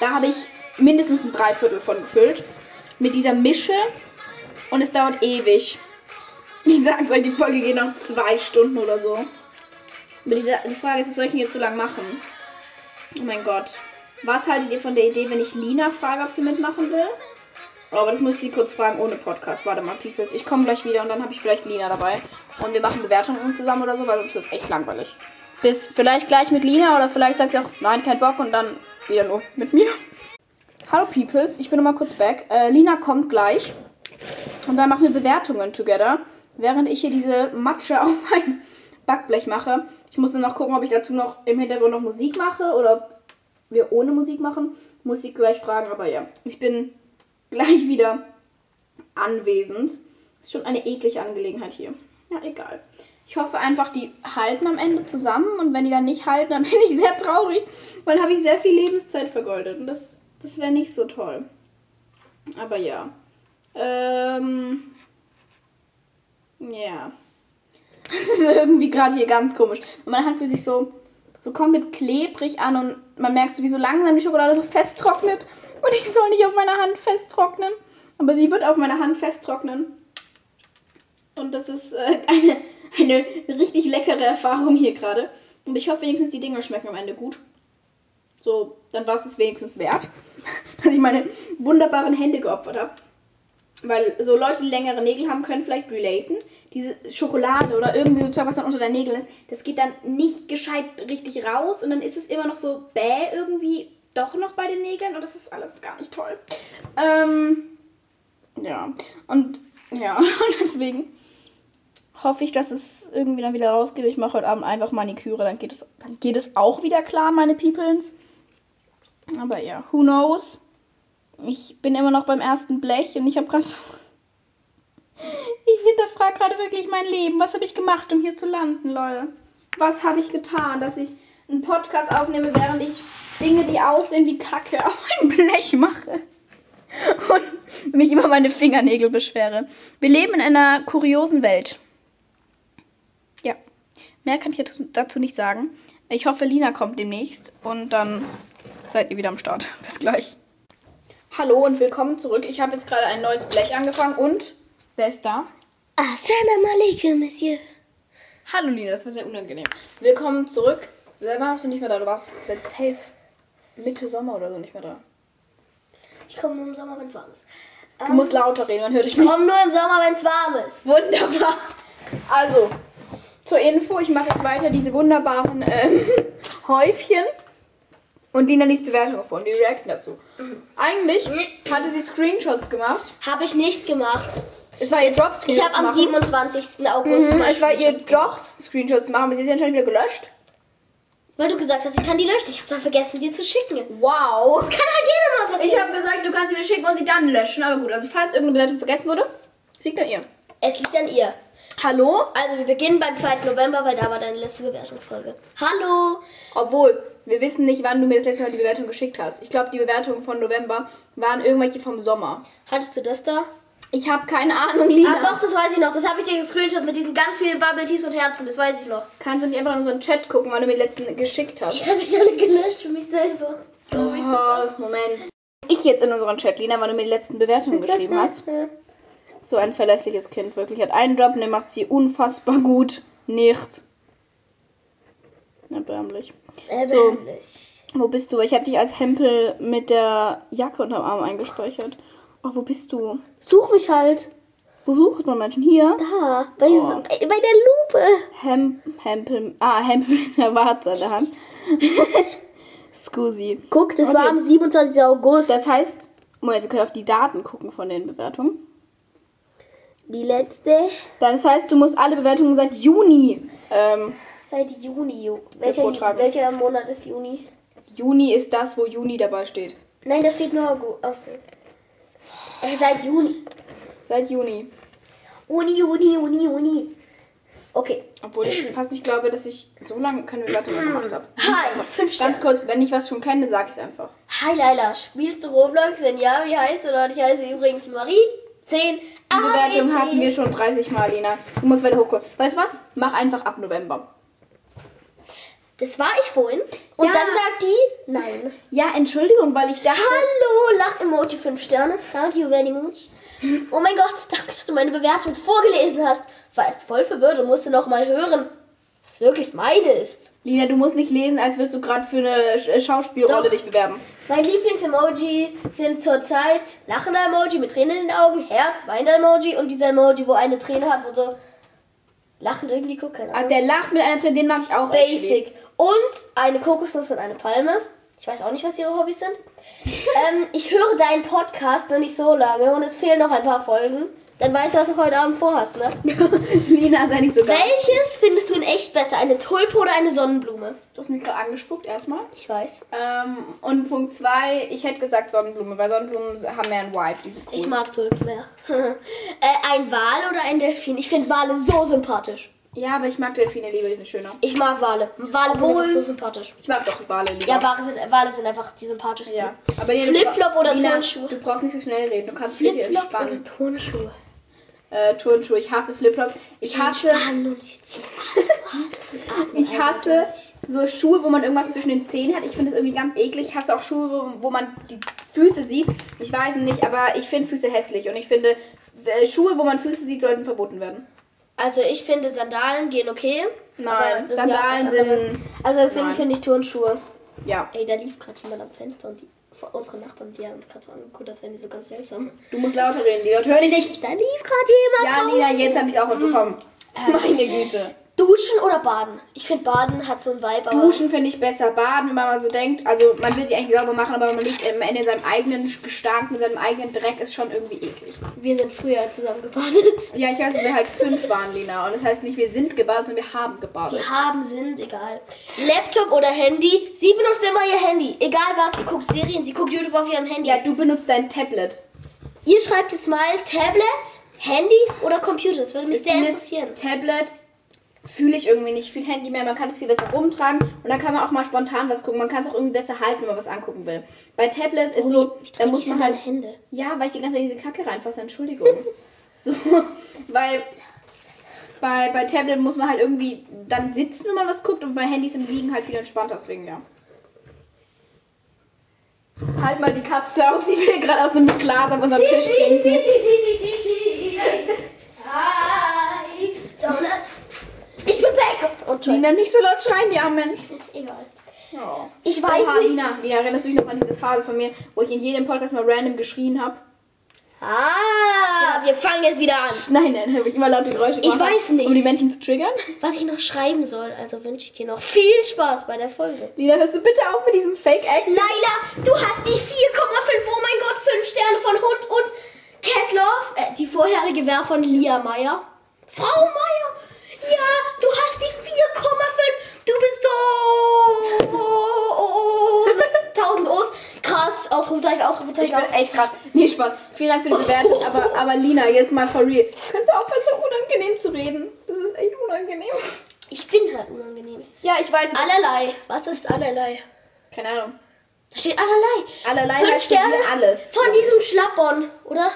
Da habe ich mindestens ein Dreiviertel von gefüllt. Mit dieser Mische. Und es dauert ewig. Ich sag's euch, die Folge geht noch zwei Stunden oder so. Aber diese, die Frage ist, soll ich ihn jetzt so lange machen? Oh mein Gott. Was haltet ihr von der Idee, wenn ich Lina frage, ob sie mitmachen will? Oh, aber das muss ich sie kurz fragen ohne Podcast. Warte mal, Peoples. Ich komme gleich wieder und dann habe ich vielleicht Lina dabei. Und wir machen Bewertungen zusammen oder so, weil sonst wird es echt langweilig. Bis vielleicht gleich mit Lina oder vielleicht sagt sie auch, nein, kein Bock und dann wieder nur mit mir. Hallo Peoples, ich bin nochmal kurz back. Äh, Lina kommt gleich. Und dann machen wir Bewertungen together. Während ich hier diese Matsche auf mein Backblech mache. Ich muss nur noch gucken, ob ich dazu noch im Hintergrund noch Musik mache oder wir ohne Musik machen. Muss ich gleich fragen, aber ja. Ich bin gleich wieder anwesend. Ist schon eine eklige Angelegenheit hier. Ja, egal. Ich hoffe einfach, die halten am Ende zusammen und wenn die dann nicht halten, dann bin ich sehr traurig, weil habe ich sehr viel Lebenszeit vergeudet und das, das wäre nicht so toll. Aber ja. Ähm, ja. Das ist irgendwie gerade hier ganz komisch. Und meine Hand fühlt sich so, so komplett klebrig an und man merkt so, wie so langsam die Schokolade so festtrocknet. Und ich soll nicht auf meiner Hand festtrocknen. Aber sie wird auf meiner Hand festtrocknen. Und das ist äh, eine, eine richtig leckere Erfahrung hier gerade. Und ich hoffe wenigstens, die Dinger schmecken am Ende gut. So, dann war es es wenigstens wert, dass ich meine wunderbaren Hände geopfert habe. Weil so Leute, die längere Nägel haben, können vielleicht relaten. Diese Schokolade oder irgendwie so Zeug, was dann unter der Nägel ist, das geht dann nicht gescheit richtig raus und dann ist es immer noch so bäh irgendwie doch noch bei den Nägeln und das ist alles gar nicht toll. Ähm, ja, und ja, deswegen hoffe ich, dass es irgendwie dann wieder rausgeht. Ich mache heute Abend einfach Maniküre, dann geht es, dann geht es auch wieder klar, meine Peoples. Aber ja, who knows? Ich bin immer noch beim ersten Blech und ich habe gerade so. Ich hinterfrage gerade wirklich mein Leben. Was habe ich gemacht, um hier zu landen, Leute? Was habe ich getan, dass ich einen Podcast aufnehme, während ich Dinge, die aussehen wie Kacke, auf ein Blech mache? Und mich über meine Fingernägel beschwere. Wir leben in einer kuriosen Welt. Ja, mehr kann ich dazu nicht sagen. Ich hoffe, Lina kommt demnächst und dann seid ihr wieder am Start. Bis gleich. Hallo und willkommen zurück. Ich habe jetzt gerade ein neues Blech angefangen und wer ist da? Assalamu alaikum, Monsieur. Hallo Lina, das war sehr unangenehm. Willkommen zurück. Selber warst du nicht mehr da. Du warst seit safe Mitte Sommer oder so nicht mehr da. Ich komme nur im Sommer, wenn es warm ist. Du musst lauter reden, man hört dich Ich nicht. komme nur im Sommer, wenn es warm ist. Wunderbar. Also, zur Info, ich mache jetzt weiter diese wunderbaren ähm, Häufchen. Und Lina liest Bewertungen vor und die reacten dazu. Eigentlich hatte sie Screenshots gemacht. Habe ich nicht gemacht. Es war ihr Job, Ich habe am zu machen. 27. August. Mhm, es war ihr Screenshots Job, gemacht. Screenshots zu machen, aber sie ist anscheinend wieder gelöscht. Weil du gesagt hast, ich kann die löschen. Ich habe zwar vergessen, dir zu schicken. Kann Wow. halt jeder mal Ich passieren. habe gesagt, du kannst sie mir schicken und sie dann löschen. Aber gut, also falls irgendeine Bewertung vergessen wurde, liegt an ihr. Es liegt an ihr. Hallo? Also wir beginnen beim 2. November, weil da war deine letzte Bewertungsfolge. Hallo. Obwohl, wir wissen nicht, wann du mir das letzte Mal die Bewertung geschickt hast. Ich glaube, die Bewertungen von November waren irgendwelche vom Sommer. Hattest du das da? Ich habe keine Ahnung, Lina. Ah doch, das weiß ich noch. Das habe ich dir gescreenshot mit diesen ganz vielen Bubble Teas und Herzen. Das weiß ich noch. Kannst du nicht einfach in unseren Chat gucken, wann du mir die letzten geschickt hast? Die habe ich alle gelöscht für mich selber. Oh, Moment. Ich jetzt in unseren Chat, Lina, wann du mir die letzten Bewertungen geschrieben hast. So ein verlässliches Kind, wirklich. Hat einen Job und der macht sie unfassbar gut. Nicht. Erbärmlich. Erbärmlich. Wo bist du? Ich habe dich als Hempel mit der Jacke unterm Arm eingespeichert. Oh, wo bist du? Such mich halt. Wo sucht man Menschen? Hier? Da. Bei, Oh. diesem, äh, bei der Lupe. Hem, Hempel. Ah, Hempel mit der Warze in der Hand. Scusi. Guck, das Okay. war am 27. August. Das heißt, Moment, wir können auf die Daten gucken von den Bewertungen. die letzte Das heißt, du musst alle Bewertungen seit Juni. Ähm, seit Juni. Welcher, welcher Monat ist Juni? Juni ist das, wo Juni dabei steht. Nein, da steht nur August. Achso. Äh, seit Juni. Seit Juni. Uni, Juni, Juni, Juni. Okay. Obwohl ich fast nicht glaube, dass ich so lange keine Bewertungen gemacht habe. Hi, fünf Ganz kurz, wenn ich was schon kenne, sag ich es einfach. Hi Laila, spielst du Roblox? Wenn ja, wie heißt du dort? Ich heiße übrigens Marie. 10. Die Bewertung hatten wir schon 30 Mal, Lena. Du musst weiter hochkommen. Weißt du was? Mach einfach ab November. Das war ich vorhin. Und Ja. dann sagt die, nein. Ja, Entschuldigung, weil ich dachte. Hallo, Lach-Emoji 5 Sterne. Thank you very much. Oh mein Gott, danke, dass du meine Bewertung vorgelesen hast. War erst voll verwirrt und musste noch mal hören, was wirklich meine ist. Lina, du musst nicht lesen, als würdest du gerade für eine Sch- Schauspielrolle Doch. dich bewerben. Mein Lieblings-Emoji sind zurzeit lachender Emoji mit Tränen in den Augen, Herz, weinender Emoji und dieser Emoji, wo eine Träne hat und so lachend irgendwie guckt. Keine Ah, der lacht mit einer Träne, den mag ich auch. actually. Und eine Kokosnuss und eine Palme. Ich weiß auch nicht, was ihre Hobbys sind. ähm, ich höre deinen Podcast noch nicht so lange und es fehlen noch ein paar Folgen. Dann weißt du, was du heute Abend vorhast, ne? Lina, sei nicht so geil. Welches findest du in echt besser? Eine Tulpe oder eine Sonnenblume? Du hast mich gerade angespuckt, erstmal. Ich weiß. Ähm, und Punkt 2, ich hätte gesagt Sonnenblume, weil Sonnenblumen haben mehr einen Vibe, die sind cool. Ich mag Tulpen mehr. äh, ein Wal oder ein Delfin? Ich finde Wale so sympathisch. Ja, aber ich mag Delfine lieber, die sind schöner. Ich mag Wale. Wale sind Obwohl- einfach so sympathisch. Ich mag doch Wale lieber. Ja, Wale sind, Wale sind einfach die sympathischsten. Ja, aber du Flipflop oder Lina, Turnschuhe? Du brauchst nicht so schnell reden, du kannst Flipflop entspannen. oder Turnschuhe? äh, Turnschuhe. Ich hasse Flipflops. Ich hasse, ich hasse so Schuhe, wo man irgendwas zwischen den Zehen hat. Ich finde das irgendwie ganz eklig. Ich hasse auch Schuhe, wo, man die Füße sieht. Ich weiß nicht, aber ich finde Füße hässlich. Und ich finde, Schuhe, wo man Füße sieht, sollten verboten werden. Also ich finde Sandalen gehen okay. Nein, das ja Sandalen anderes. sind. Also deswegen finde ich Turnschuhe. Ja, Ey, da lief gerade jemand am Fenster und die, unsere Nachbarn, die haben uns gerade so angeguckt, als wären die so ganz seltsam. du musst lauter reden. Die Leute hören dich nicht. Da lief gerade jemand Ja, draußen. Lina, jetzt habe ich es auch mitbekommen. Meine Güte. Duschen oder baden? Ich finde Baden hat so ein Vibe. Duschen finde ich besser. Baden, wenn man so denkt. Also, man will sich eigentlich sauber machen, aber man liegt am Ende in seinem eigenen Gestank, mit seinem eigenen Dreck, ist schon irgendwie eklig. Wir sind früher zusammen gebadet. Ja, ich weiß, wir halt fünf waren, Lina. Und das heißt nicht, wir sind gebadet, sondern wir haben gebadet. Wir haben, sind, egal. Laptop oder Handy? Sie benutzt immer ihr Handy. Egal was, sie guckt Serien, sie guckt YouTube auf ihrem Handy. Ja, du benutzt dein Tablet. Ihr schreibt jetzt mal Tablet, Handy oder Computer. Das würde mich Ich sehr interessieren. Tablet fühle ich irgendwie nicht viel Handy mehr. Man kann es viel besser rumtragen und dann kann man auch mal spontan was gucken. Man kann es auch irgendwie besser halten, wenn man was angucken will. Bei Tablet ist so, ich da muss man halt Hände. Ja, weil ich die ganze Zeit in diese Kacke reinfasse, Entschuldigung. so, weil bei, bei Tablet muss man halt irgendwie dann sitzen, wenn man was guckt und bei Handys im Liegen halt viel entspannter, deswegen ja. Halt mal die Katze auf, die will gerade aus einem Glas auf unserem Tisch trinken. Hi, Donut. Ich bin weg. Und Lina, nicht so laut schreien, die armen Menschen. Egal. Oh. Ich weiß Oha, nicht. Lina, Lina, erinnerst du dich noch an diese Phase von mir, wo ich in jedem Podcast mal random geschrien habe? Ah, wir fangen jetzt wieder an. Nein, nein, habe ich immer laute Geräusche Ich gemacht, weiß nicht. um die Menschen zu triggern. Was ich noch schreiben soll, also wünsche ich dir noch viel Spaß bei der Folge. Lina, hörst du bitte auf mit diesem Fake-Act? Laila, du hast die 4,5, oh mein Gott, 5 Sterne von Hund und Catlove. Äh, die vorherige wäre von Lia Meier. Frau Meier, ja, du hast die 4,5. Du bist so 1000 O's. Krass, Ausrufezeichen, Ich Ausrufezeichen, bin echt krass. Nee, Spaß. Vielen Dank für die Bewertung. Aber, aber Lina, jetzt mal for real. Könntest du aufhören, so unangenehm zu reden? Das ist echt unangenehm. Ich bin halt unangenehm. Ja, ich weiß. Allerlei. Was ist allerlei? Keine Ahnung. Da steht allerlei. Allerlei Fünf heißt Sterne alles. Von diesem Schlappon, oder?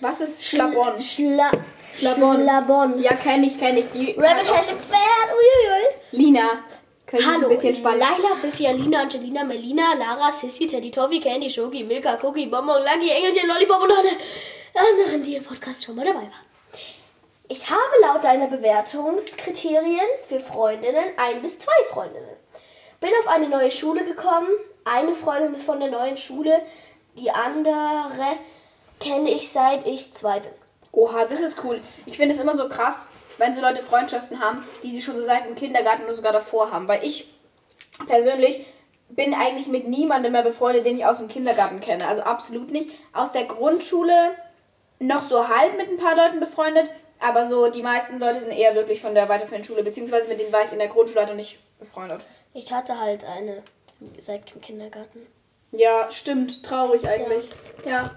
Was ist Schlabon? Schla Schlabon. Schlabon. Ja, kenne ich, kenne ich. Die Rabbit Hashtag Pferd. Uiuiui. Lina, können Hallo, ein bisschen spannen? Laila, Fifi, Alina, Angelina, Melina, Lara, Sissy, Teddy, Toffee, Candy, Shogi, Milka, Cookie, Bonbon, Lucky, Engelchen, Lollipop und alle anderen, die im Podcast schon mal dabei waren. Ich habe laut deiner Bewertungskriterien für Freundinnen ein bis zwei Freundinnen. Bin auf eine neue Schule gekommen. Eine Freundin ist von der neuen Schule. Die andere kenne ich seit ich zwei bin. Oha, das ist cool. Ich finde es immer so krass, wenn so Leute Freundschaften haben, die sie schon so seit dem Kindergarten oder sogar davor haben. Weil ich persönlich bin eigentlich mit niemandem mehr befreundet, den ich aus dem Kindergarten kenne. Also absolut nicht. Aus der Grundschule noch so halb mit ein paar Leuten befreundet, aber so die meisten Leute sind eher wirklich von der weiterführenden Schule, beziehungsweise mit denen war ich in der Grundschule noch nicht befreundet. Ich hatte halt eine seit dem Kindergarten. Ja, stimmt. Traurig eigentlich. Ja.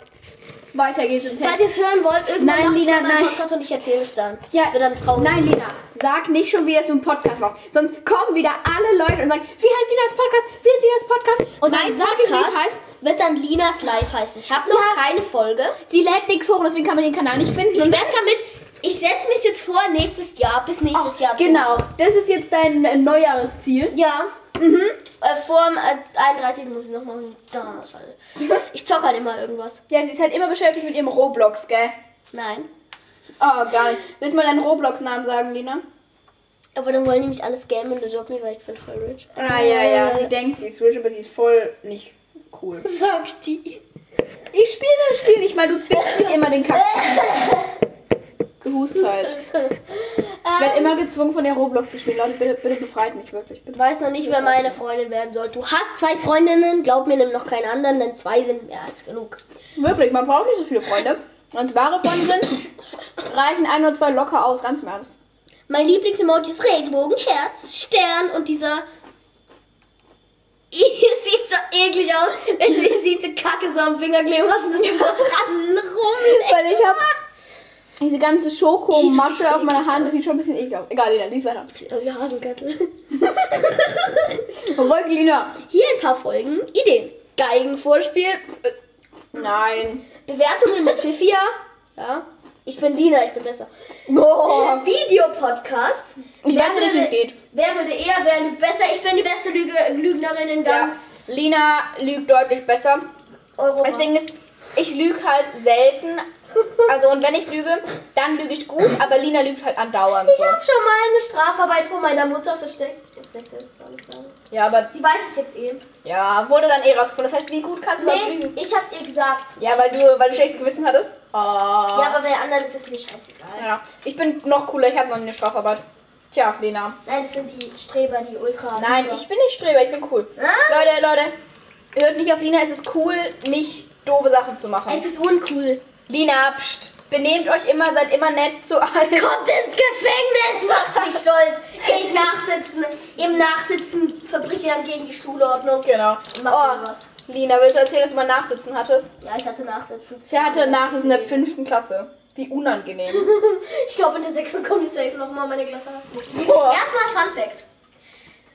Weiter geht's im Text. Falls ihr es hören wollt, irgendwann Nein, Lina, nein. Podcast und ich erzähle es dann. Ja, Ich dann traurig. Nein, Lina, sag nicht schon wieder, dass du einen Podcast machst. Sonst kommen wieder alle Leute und sagen, wie heißt Linas Podcast? Wie heißt Linas Podcast? Und dann Mein sag ich, wie es heißt. wird dann Linas Live heißen. Ich habe noch Ja. keine Folge. Sie lädt nichts hoch, und deswegen kann man den Kanal nicht finden. Ich Und- werde damit, ich setze mich jetzt vor, nächstes Jahr, bis nächstes Ach, Jahr Genau, das ist jetzt dein äh, Neujahresziel. Ja, Mhm. äh, vor dem äh, 31. muss ich noch machen. Da, schade. Ich zock halt immer irgendwas. Ja, sie ist halt immer beschäftigt mit ihrem Roblox, gell? Nein. Oh, gar nicht. Willst du mal deinen Roblox-Namen sagen, Lina? Aber dann wollen die mich alles scammen und Job nicht, weil ich bin voll rich. Ah, ja, ja. Sie Äh, denkt, sie ist rich, aber sie ist voll nicht cool. Sagt die. Ich spiele das Spiel nicht mal, du zwingst mich immer den Kack. Gehust halt. Ich werde immer gezwungen, von der Roblox zu spielen. Leute, bitte, bitte befreit mich wirklich. Bitte. Ich weiß noch nicht, wer meine Freundin werden soll. Du hast zwei Freundinnen, glaub mir, nimm noch keine anderen, denn zwei sind mehr als genug. Wirklich, man braucht nicht so viele Freunde. Wenn es wahre Freunde sind, reichen ein oder zwei locker aus, ganz im Ernst. Mein Lieblingsemoji ist Regenbogen, Herz, Stern und dieser. Es sieht so eklig aus, wenn sie diese Kacke so am Finger kleben hat und so dran rumleckt. Weil ich habe diese ganze Schokomasche auf meiner Hand. Das sieht schon ein bisschen eklig aus. Egal, Lina, lies weiter. Wie Hasenköttel. Ruhig, Lina. Hier ein paar Folgen. Ideen. Geigenvorspiel. Nein. Bewertungen mit 4 Ja. Ich bin Lina, ich bin besser. Boah. Videopodcast. Ich Wer weiß ja nicht, wie es geht. Wer würde eher, wer lügt besser? Ich bin die beste Lüge, Lügnerin in Ja. ganz Lina lügt deutlich besser. Europa. Das Ding ist, ich lüge halt selten. Also und wenn ich lüge, dann lüge ich gut, aber Lina lügt halt andauernd ich so. habe schon mal eine Strafarbeit vor meiner Mutter versteckt. Er es. Ja, aber Sie weiß es jetzt eh. ja, wurde dann eh rausgefunden. Das heißt, wie gut kannst du überhaupt Nee, lügen? ich hab's ihr gesagt. Ja, weil du, weil du schlechtes Gewissen hattest. Oh. Ja, aber bei anderen ist es mir scheißegal. Ja, ich bin noch cooler, ich hatte noch nie eine Strafarbeit. Tja, Lena. Nein, das sind die Streber, die Ultra. Nein, ich bin nicht Streber, ich bin cool. Ah, Leute, Leute, hört nicht auf Lina, es ist cool, nicht doofe Sachen zu machen. es ist uncool. Lina, pst, benehmt euch immer, seid immer nett zu allen. Kommt ins Gefängnis, macht mich stolz. Geht nachsitzen. Im Nachsitzen verbricht ihr dann gegen die Schulordnung. Genau. Und macht Oh, was. Lina, willst du erzählen, dass du mal Nachsitzen hattest? Ja, ich hatte Nachsitzen. Sie hatte Nachsitzen in der fünften Klasse. Wie unangenehm. Ich glaube, in der sechsten komme ich safe nochmal meine Klasse hassen. Boah. Erstmal Fun Fact.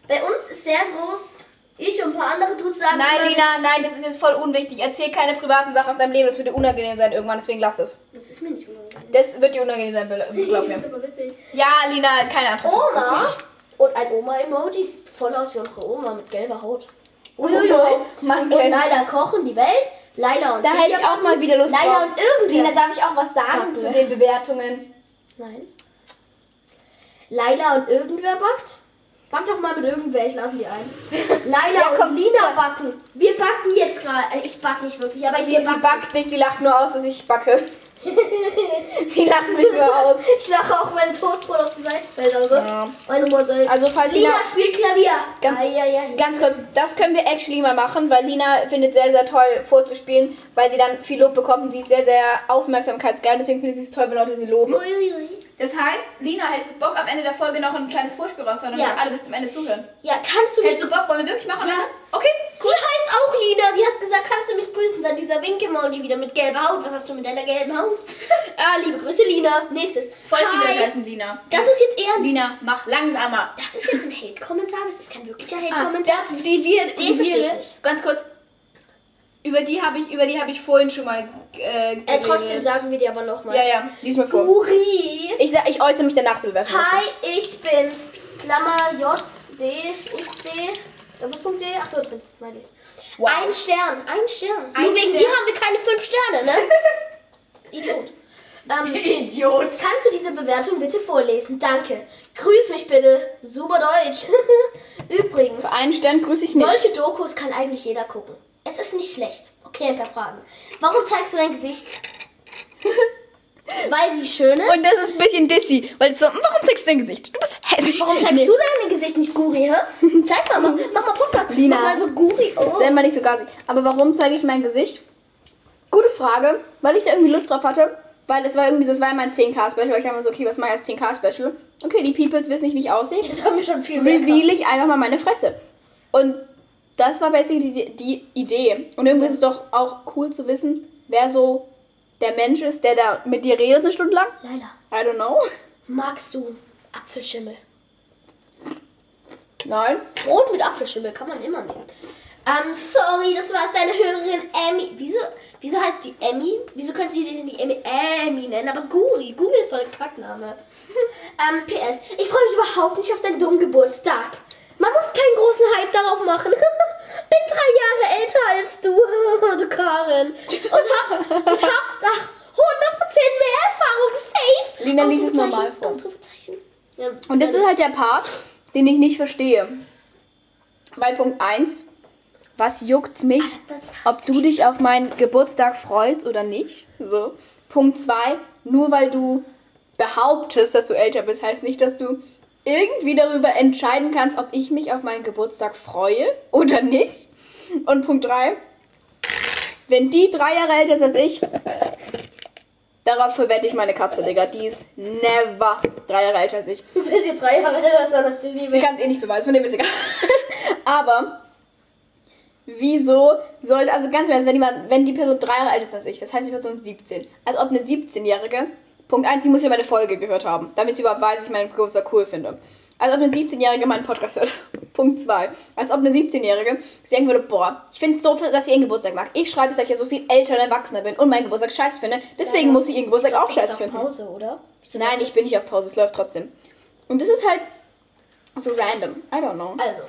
Bei uns ist sehr groß, ich und ein paar andere Dudes sagen. Nein, Lina, nein, das ist jetzt voll unwichtig. Erzähl keine privaten Sachen aus deinem Leben, das wird dir unangenehm sein irgendwann, deswegen lass es. Das ist mir nicht unangenehm. Das wird dir unangenehm sein, glaub Ich mir. Ja, Lina, keine Antwort. Oma und ein Oma-Emoji sieht voll aus wie unsere Oma mit gelber Haut. Uiuiui, man Und kennt's. Laila kochen die Welt. Laila und Da hätte ich auch mal wieder Lust drauf. und irgendwer. Lina, darf ich auch was sagen Backen. zu den Bewertungen? Nein. Laila und irgendwer backt? Back doch mal mit irgendwer, ich die ein. Laila Ja, und komm. Lina backen. Wir backen jetzt gerade. äh, Ich back nicht wirklich, aber Sie, sie backt nicht, sie lacht nur aus, dass ich backe. Sie lacht mich nur aus. Ich lache auch, wenn Toastbrot auf die Seite fällt. Also, Ja. meine Mutter. Also falls Lina Lina, spielt Klavier. Ganz- Ai, ai, ai. ganz kurz, das können wir actually mal machen, weil Lina findet sehr, sehr toll vorzuspielen, weil sie dann viel Lob bekommt und sie ist sehr, sehr aufmerksamkeitsgeil, deswegen findet sie es toll, wenn Leute sie loben. Ui, ui. Das heißt, Lina, hättest du Bock, am Ende der Folge noch ein kleines Vorspiel rauszuhauen, Ja. damit alle bis zum Ende zuhören? Ja, kannst du mich. Hättest du Bock, wollen wir wirklich machen? Ja. Okay, Sie heißt auch Lina. Sie hat gesagt, kannst du mich grüßen? Dann dieser Wink-Emoji wieder mit gelber Haut. Was hast du mit deiner gelben Haut? ah, liebe Grüße, Lina. Nächstes. voll viele Hi. heißen Lina. Das ist jetzt eher. Lina, mach langsamer. Das ist jetzt ein Hate-Kommentar. Das ist kein wirklicher Ah, Hate-Kommentar. das, die wir, Den verstehe ich nicht. ganz kurz. Über die habe ich, über die habe ich vorhin schon mal äh, äh, trotzdem sagen wir dir aber nochmal. Ja, ja, lies mal vor. Guri. Ich, sag- ich äußere mich danach Bewertung. Hi, ich bin's. Klammer J, D, X, D. Doppelpunkt D. Achso, das sind Smileys. Wow. Ein Stern. Ein Stern. Ein Nur wegen Stern. dir haben wir keine fünf Sterne, ne? Idiot. Ähm, Idiot. Kannst du diese Bewertung bitte vorlesen? Danke. Grüß mich bitte. Super Deutsch. Übrigens, Für einen Stern grüße ich nicht. solche Dokus kann eigentlich jeder gucken. Es ist nicht schlecht. Okay, ein paar Fragen. Warum zeigst du dein Gesicht? Weil sie schön ist? Und das ist ein bisschen dissy, weil so, warum zeigst du dein Gesicht? Du bist hässlich. Warum zeigst Nee. du dein Gesicht nicht Guri, hä? Zeig mal, mach, mach mal Podcast. Lina. Mach mal so Guri. Oh. Sei mal nicht so garstig. Aber warum zeige ich mein Gesicht? Gute Frage, weil ich da irgendwie Lust drauf hatte. Weil es war irgendwie so, es war ja mein 10k-Special. Ich dachte mir so, okay, was mache ich als 10k-Special? Okay, die Peoples wissen nicht, wie ich aussehe. Jetzt haben wir schon viel mehr. reveal ich einfach mal meine Fresse. Und das war basically die, die Idee. Und irgendwie ist es doch auch cool zu wissen, wer so der Mensch ist, der da mit dir redet eine Stunde lang. Leila, I don't know. magst du Apfelschimmel? Nein. Brot mit Apfelschimmel kann man immer nehmen. Ähm, sorry, das war deine Hörerin Emmy. Wieso, wieso heißt sie Emmy? Wieso könnte sie nicht Emmy, Emmy nennen? Aber Guri, Guri ist voll Kackname. ähm, PS, ich freue mich überhaupt nicht auf deinen dummen Geburtstag. Man muss keinen großen Hype darauf machen. Bin drei Jahre älter als du, du Karin. Und hab, und hab da 100% mehr Erfahrung, safe. Lina, lies es normal vor. Ja, Und das ist halt der Part, den ich nicht verstehe. Bei Punkt 1, was juckt's mich, ob du dich auf meinen Geburtstag freust oder nicht? So. Punkt 2, nur weil du behauptest, dass du älter bist, heißt nicht, dass du irgendwie darüber entscheiden kannst, ob ich mich auf meinen Geburtstag freue oder nicht. Und Punkt 3, wenn die drei Jahre älter ist als ich, darauf verwette ich meine Katze, Digga. Die ist never drei Jahre älter als ich. Wenn sie drei Jahre älter ist, dann ist sie nie Sie kann es eh nicht beweisen, von dem ist egal. Aber wieso sollte, also ganz Ernst, wenn, jemand, wenn die Person drei Jahre älter ist als ich, das heißt die Person ist 17, als ob eine 17-Jährige Punkt 1, sie muss ja meine Folge gehört haben, damit sie überhaupt weiß, dass ich meinen Geburtstag cool finde. Als ob eine 17-Jährige meinen Podcast hört. Punkt 2. Als ob eine 17-Jährige sich denken würde, boah, ich finde es doof, dass sie ihren Geburtstag mag. Ich schreibe es, dass ich ja so viel älter und erwachsener bin und meinen Geburtstag scheiße finde. Deswegen Ja. muss sie ihren Geburtstag auch Du bist scheiße auf finden. Pause, oder? Du Nein, ich bin nicht auf Pause, es läuft trotzdem. Und das ist halt so random. I don't know. Also,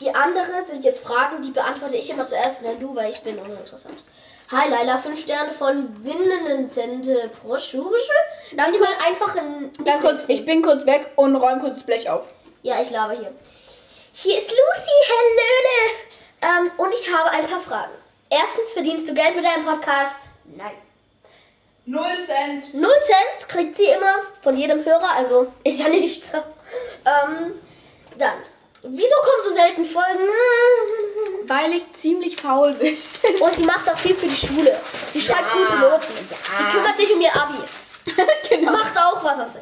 die andere sind jetzt Fragen, die beantworte ich immer zuerst und dann du, weil ich bin uninteressant. Hi Laila, 5 Sterne von Winnenentende Broschürische. Darf ich mal einfach ein. Ganz kurz, ich bin kurz weg und räume kurz das Blech auf. Ja, ich laber hier. Hier ist Lucy, Hellöle. Ähm, und ich habe ein paar Fragen. Erstens, verdienst du Geld mit deinem Podcast? Nein. Null Cent. Null Cent kriegt sie immer von jedem Hörer, also ich ja nicht. Ähm, dann, wieso kommen so selten Folgen? Weil ich ziemlich faul bin. Und sie macht auch viel für die Schule. Sie schreibt Ja. gute Noten. Ja. Sie kümmert sich um ihr Abi. genau. Macht auch was aus.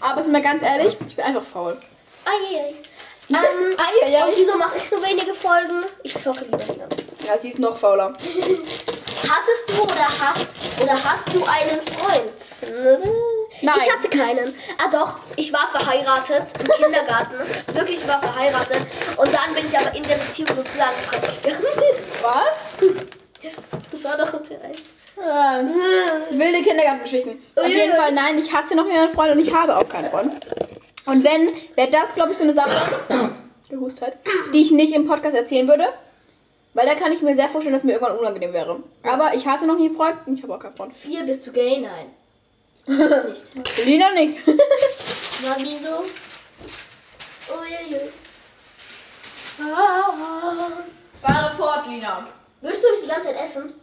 Aber sind wir ganz ehrlich, ich bin einfach faul. Eieiei. Ähm, Ähm, und wieso mache ich so wenige Folgen? Ich zocke lieber die ganze. Ja, sie ist noch fauler. Hattest du oder, hast oder hast du einen Freund? Nein. Ich hatte keinen. Ah doch, ich war verheiratet im Kindergarten. Wirklich, ich war verheiratet. Und dann bin ich aber in der Beziehung sozusagen fremdgegangen. Was? Das war doch natürlich. Äh, wilde Kindergartengeschichten. Auf Ui, jeden. Fall, nein, ich hatte noch nie einen Freund und ich habe auch keinen Freund. Und wenn, wäre das, glaube ich, so eine Sache, gehustet, die ich nicht im Podcast erzählen würde. Weil da kann ich mir sehr vorstellen, dass mir irgendwann unangenehm wäre. Aber ich hatte noch nie einen Freund und ich habe auch keinen Freund. Vier, bist du gay? Nein. Nicht. Lina nicht. Na, wieso? Uiuiui. Ah. Fahre fort, Lina. Würdest du mich die ganze Zeit essen?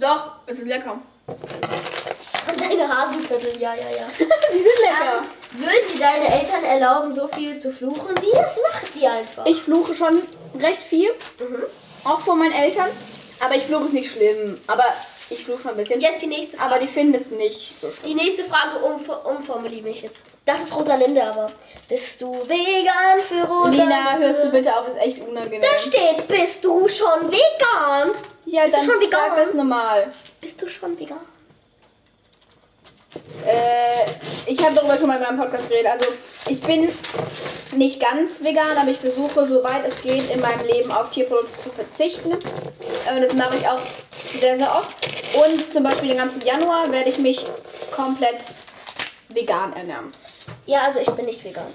Doch, es ist lecker. Und deine Hasenviertel, ja, ja, ja. Die sind lecker. Ähm, würden dir deine Eltern erlauben, so viel zu fluchen? Sie, das macht sie einfach. Ich fluche schon recht viel, Mhm. auch vor meinen Eltern. Aber ich fluche es nicht schlimm. Aber ich fluche schon ein bisschen. Jetzt die nächste Frage. Aber die finden es nicht so schlimm. Die nächste Frage um, umformuliere ich jetzt. Das ist Rosalinde, aber bist du vegan für Rosalinde? Lina, hörst du bitte auf, ist echt unangenehm. Da steht, bist du schon vegan? Ja, Bist du dann schon vegan? sag das normal. Bist du schon vegan? Äh, ich habe darüber schon mal in meinem Podcast geredet. Also, ich bin nicht ganz vegan, aber ich versuche, soweit es geht, in meinem Leben auf Tierprodukte zu verzichten. Äh, das mache ich auch sehr, sehr oft. Und zum Beispiel den ganzen Januar werde ich mich komplett vegan ernähren. Ja, also ich bin nicht vegan.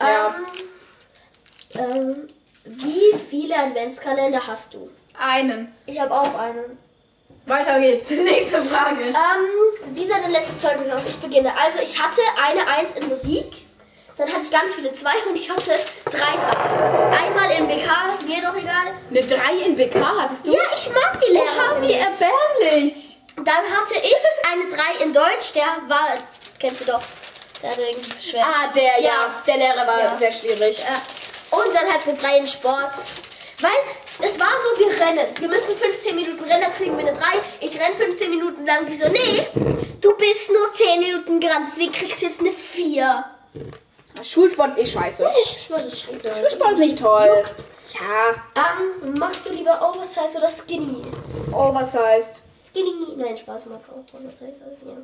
Ja. Ähm, ähm, wie viele Adventskalender hast du? Einen. Ich habe auch einen. Weiter geht's. Nächste Frage. Ähm, wie sah dein letztes Zeugnis aus? Ich beginne. Also ich hatte eine Eins in Musik, dann hatte ich ganz viele zwei und ich hatte drei drei. Einmal in BK, mir doch egal. Eine 3 in BK hattest du? Ja, ich mag die Lehrer. wie erbärmlich. Dann hatte ich eine 3 in Deutsch, der war, kennst du doch, der hatte irgendwie zu schwer. Ah, der, ja. Ja. Der Lehrer war Ja. sehr schwierig. Ja. Und dann hat eine 3 in Sport. Weil es war so, wir rennen. Wir müssen 15 Minuten rennen, dann kriegen wir eine 3. Ich renne 15 Minuten lang. Sie so, nee, du bist nur 10 Minuten gerannt, deswegen kriegst du jetzt eine 4. Schulsport ist eh scheiße. Sport ist scheiße. Schulsport ist nicht toll. Juckt. Ja. Ähm, magst du lieber Oversize oder Skinny? Oversized. Skinny. Nein, Spaß, mag auch Oversize. Ja.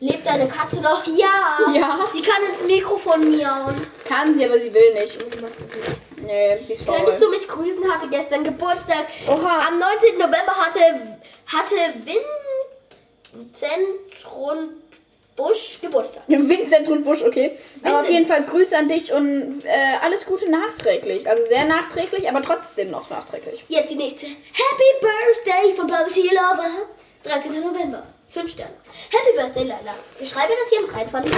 Lebt deine Katze noch? Ja. Ja. Sie kann ins Mikrofon miauen. Kann sie, aber sie will nicht. Und sie macht das nicht. Nee, sie ist faul. Könntest du mich grüßen? Hatte gestern Geburtstag. Oha. Am 19. November hatte, hatte Vincent Rund Busch Geburtstag. Vincent und Busch, okay. Aber auf Vincent. jeden Fall Grüße an dich und äh, alles Gute nachträglich. Also sehr nachträglich, aber trotzdem noch nachträglich. Jetzt die nächste. Happy Birthday von Bubble Tea Lover. 13. November. 5 Sterne. Happy Birthday, Leila. Ich schreibe das hier am 23.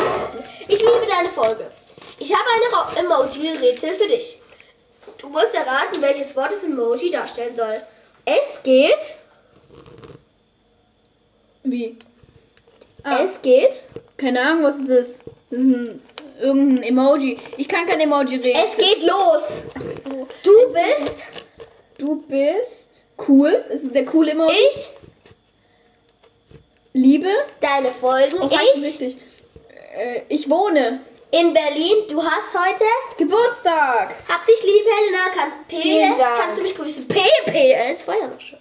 Ich liebe deine Folge. Ich habe eine Ro- Emoji-Rätsel für dich. Du musst erraten, welches Wort das Emoji darstellen soll. Es geht. Wie? Ah, Es geht. Keine Ahnung, was es ist. Das ist ein, irgendein Emoji. Ich kann kein Emoji reden. Es geht los. Ach so. Du bist. Du bist cool. Das ist der coole Emoji. Ich. Liebe. Deine Folgen. Oh, ich. wichtig. Äh, ich wohne. In Berlin. Du hast heute. Geburtstag. Hab dich lieb, Helena. Kann, Vielen PS. Kannst du mich grüßen? PPS. War ja noch schön.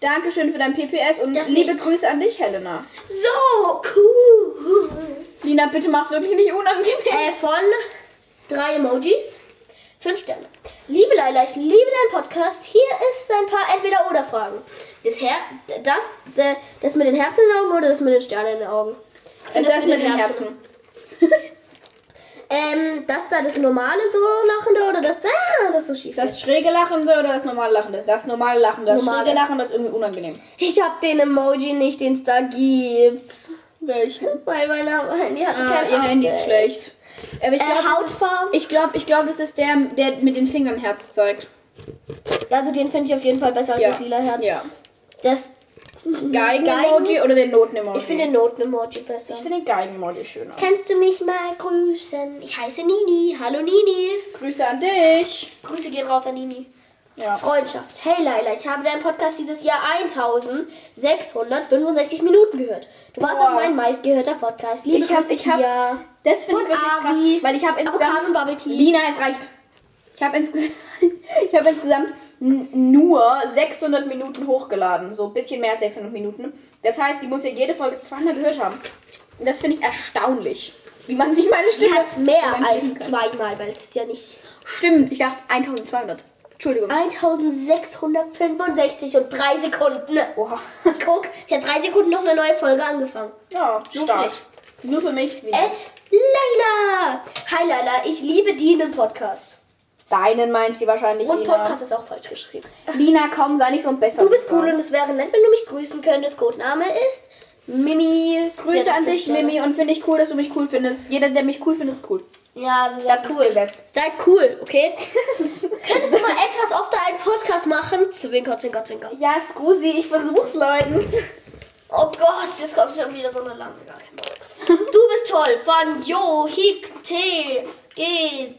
Dankeschön für dein PPS und Das liebe Grüße an dich, Helena. So cool. Lina, bitte mach's wirklich nicht unangenehm. Äh, von drei Emojis. Fünf Sterne. Liebe Leila, ich liebe deinen Podcast. Hier ist ein paar Entweder-Oder-Fragen. Das, Her das, äh, das mit den Herzen in den Augen oder das mit den Sternen in den Augen? Äh, das, mit den Herzen. Ähm, das da das normale so lachende oder das ah, das so schief. Das schräge Lachende oder das normale Lachende? Das normale Lachende. Das Normale. schräge Lachen, das ist irgendwie unangenehm. ich habe den Emoji nicht, den es da gibt. Welchen? Weil mein Handy hatte Ah, kein ihr Handy ist schlecht. Aber ich Äh, glaube, das, ist- Hautfarben? ich glaub, ich glaub, das ist der, der mit den Fingern Herz zeigt. Also den finde ich auf jeden Fall besser als Ja. das lila Herz. Ja. Das Geigen-Emoji oder den Noten-Emoji? Ich finde den Noten-Emoji besser. ich finde den Geigen-Emoji schöner. Kannst du mich mal grüßen? Ich heiße Nini. Hallo Nini. Grüße an dich. Grüße gehen raus an Nini. Ja. Freundschaft. Hey Laila, ich habe deinen Podcast dieses Jahr 1665 Minuten gehört. Du warst Boah. auch mein meistgehörter Podcast. Liebe Ich hab- Grüße, ich hab-. Das finde ich wirklich krass, weil ich habe Avocado insgesamt und Bubble Tea. Lina, es reicht. Ich habe insgesamt, ich habe insgesamt nur 600 Minuten hochgeladen, so ein bisschen mehr als 600 Minuten. Das heißt, die muss ja jede Folge zweimal gehört haben. Und das finde ich erstaunlich, wie man sich meine Die Stimme hat mehr als zweimal, weil es ist ja nicht Stimmt, ich dachte 1200. Entschuldigung. 1665 und drei Sekunden. Oha. Guck, sie hat drei Sekunden noch eine neue Folge angefangen. Ja, Nur stark. für Nur für mich. Ed Laila. Hi Laila, ich liebe den Podcast. Deinen meint sie wahrscheinlich, Und Lina. Podcast ist auch falsch geschrieben. Lina, komm, sei nicht so ein besser. Du bist cool und es wäre nett, wenn du mich grüßen könntest. Codename ist Mimi. Grüße an dich, Sterne. Mimi, und finde ich cool, dass du mich cool findest. Jeder, der mich cool findet, ist cool. Ja, also Das sei ist cool. Gesetz. Sei cool, okay? Könntest du mal etwas öfter einen Podcast machen? Zwinker, zwinker, zwinker. Ja, Scusi, ich versuch's, Leuten. Oh Gott, jetzt kommt schon wieder so eine lange. Du bist toll. Von Jo, Hik, T, G,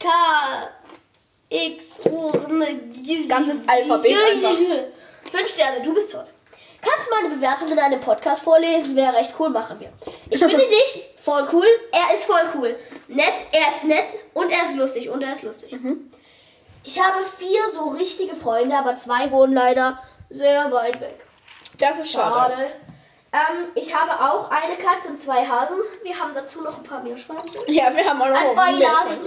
K, X, U, N, Ganzes Alphabet einfach. Fünf Sterne, du bist toll. Kannst du meine Bewertung in einem Podcast vorlesen? Wäre recht cool, machen wir. Ich finde dich voll cool. Er ist voll cool. Nett, er ist nett und er ist lustig und er ist lustig. Mhm. Ich habe vier so richtige Freunde, aber zwei wohnen leider sehr weit weg. Das ist schade. Schade. Ähm, ich habe auch eine Katze und zwei Hasen. Wir haben dazu noch ein paar Meerschweinchen. Ja, wir haben auch noch Als ein Beilage.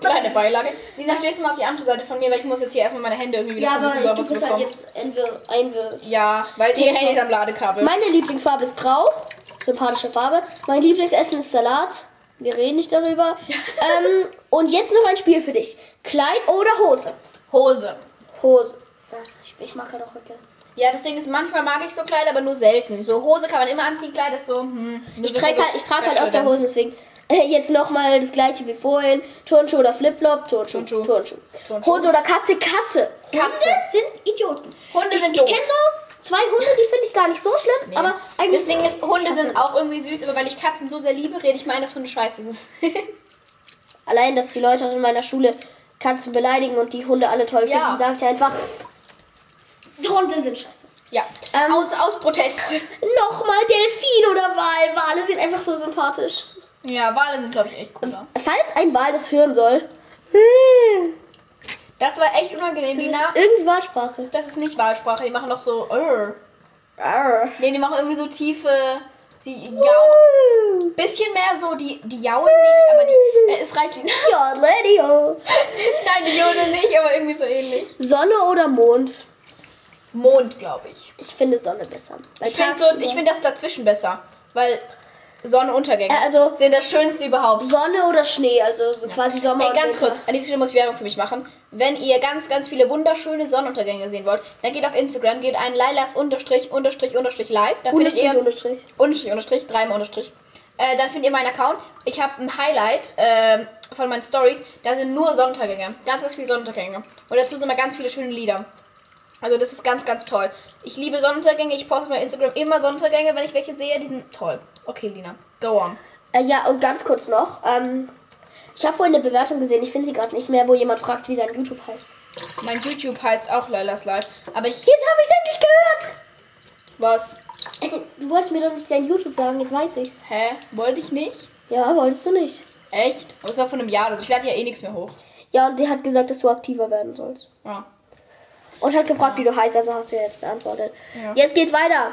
Kleine Beilage. Lina, stehst du mal auf die andere Seite von mir, weil ich muss jetzt hier erstmal meine Hände irgendwie wieder Ja, aber du bist halt jetzt entweder. Ja, weil ihr hängt am Ladekabel. Meine Lieblingsfarbe ist grau. Sympathische Farbe. Mein Lieblingsessen ist Salat. Wir reden nicht darüber. ähm, und jetzt noch ein Spiel für dich. Kleid oder Hose? Hose. Hose. Ja, ich, ich mag halt auch Röcke. Ja, das Ding ist, manchmal mag ich so Kleider, aber nur selten. So Hose kann man immer anziehen, Kleid ist so, hm. Ich trage halt, ich trage halt öfter Hosen, deswegen. Äh, jetzt nochmal das gleiche wie vorhin. Turnschuh oder Flipflop? Turnschuh. Turnschuh. Turnschuh. Turnschuh. Hund oder Katze? Katze. Katze. Hunde sind Idioten. Hunde ich, sind Ich kenne so zwei Hunde, die finde ich gar nicht so schlimm, Nee. aber eigentlich. Das Ding ist, Hunde sind auch irgendwie süß, aber weil ich Katzen so sehr liebe, rede ich mal ein, dass Hunde scheiße sind. Allein, dass die Leute in meiner Schule Katzen beleidigen und die Hunde alle toll Ja. finden, sage ich einfach. Hunde sind scheiße. ja. Ähm, aus, aus Protest. Nochmal Delfin oder Wal. Wale sind einfach so sympathisch. Ja, Wale sind, glaube ich, echt cooler. Falls ein Wal das hören soll. Das war echt unangenehm, Das ist Lina. irgendwie Wahlsprache. Das ist nicht Wahlsprache, die machen doch so. Äh. Arr. Nee, die machen irgendwie so tiefe. Die jaulen. Bisschen mehr so, die, die jaulen nicht, aber die. Äh, es reicht Lina. Ja, Radio. Nein, die jaulen nicht, aber irgendwie so ähnlich. Sonne oder Mond? Mond, glaube ich. Ich finde Sonne besser. Weil Ich finde so, ich find das dazwischen besser. Weil Sonnenuntergänge Äh, also sind das Schönste überhaupt. Sonne oder Schnee, also so quasi Sommer Ey, ganz kurz, an dieser Stelle muss ich Werbung für mich machen. Wenn ihr ganz, ganz viele wunderschöne Sonnenuntergänge sehen wollt, dann geht auf Instagram, geht ein Lailas unterstrich unterstrich unterstrich live. Dann findet Unterstrich, ihr Unterstrich. unterstrich unterstrich dreimal unterstrich. Äh, dann findet ihr meinen Account. Ich habe ein Highlight ähm, von meinen Stories. Da sind nur Sonnenuntergänge, ganz, ganz viele Sonnenuntergänge. Und dazu sind mal ganz viele schöne Lieder. Also das ist ganz, ganz toll. Ich liebe Sonnenuntergänge. Ich poste meinem Instagram immer Sonnenuntergänge, wenn ich welche sehe. Die sind toll. Okay, Lina, go on. Äh, ja, und ganz kurz noch. Ähm, ich habe vorhin eine Bewertung gesehen, ich finde sie gerade nicht mehr, wo jemand fragt, wie sein YouTube heißt. Mein YouTube heißt auch Lailas Live. Aber ich. Jetzt habe ich endlich gehört! Was? Du wolltest mir doch nicht dein YouTube sagen, jetzt weiß ich's. Hä? Wollte ich nicht? Ja, wolltest du nicht. Echt? Aber Das war von einem Jahr oder so. Ich lade ja eh nichts mehr hoch. Ja, und die hat gesagt, dass du aktiver werden sollst. Ja. Und hat gefragt, wie du heißt, also hast du jetzt beantwortet. Ja. Jetzt geht's weiter.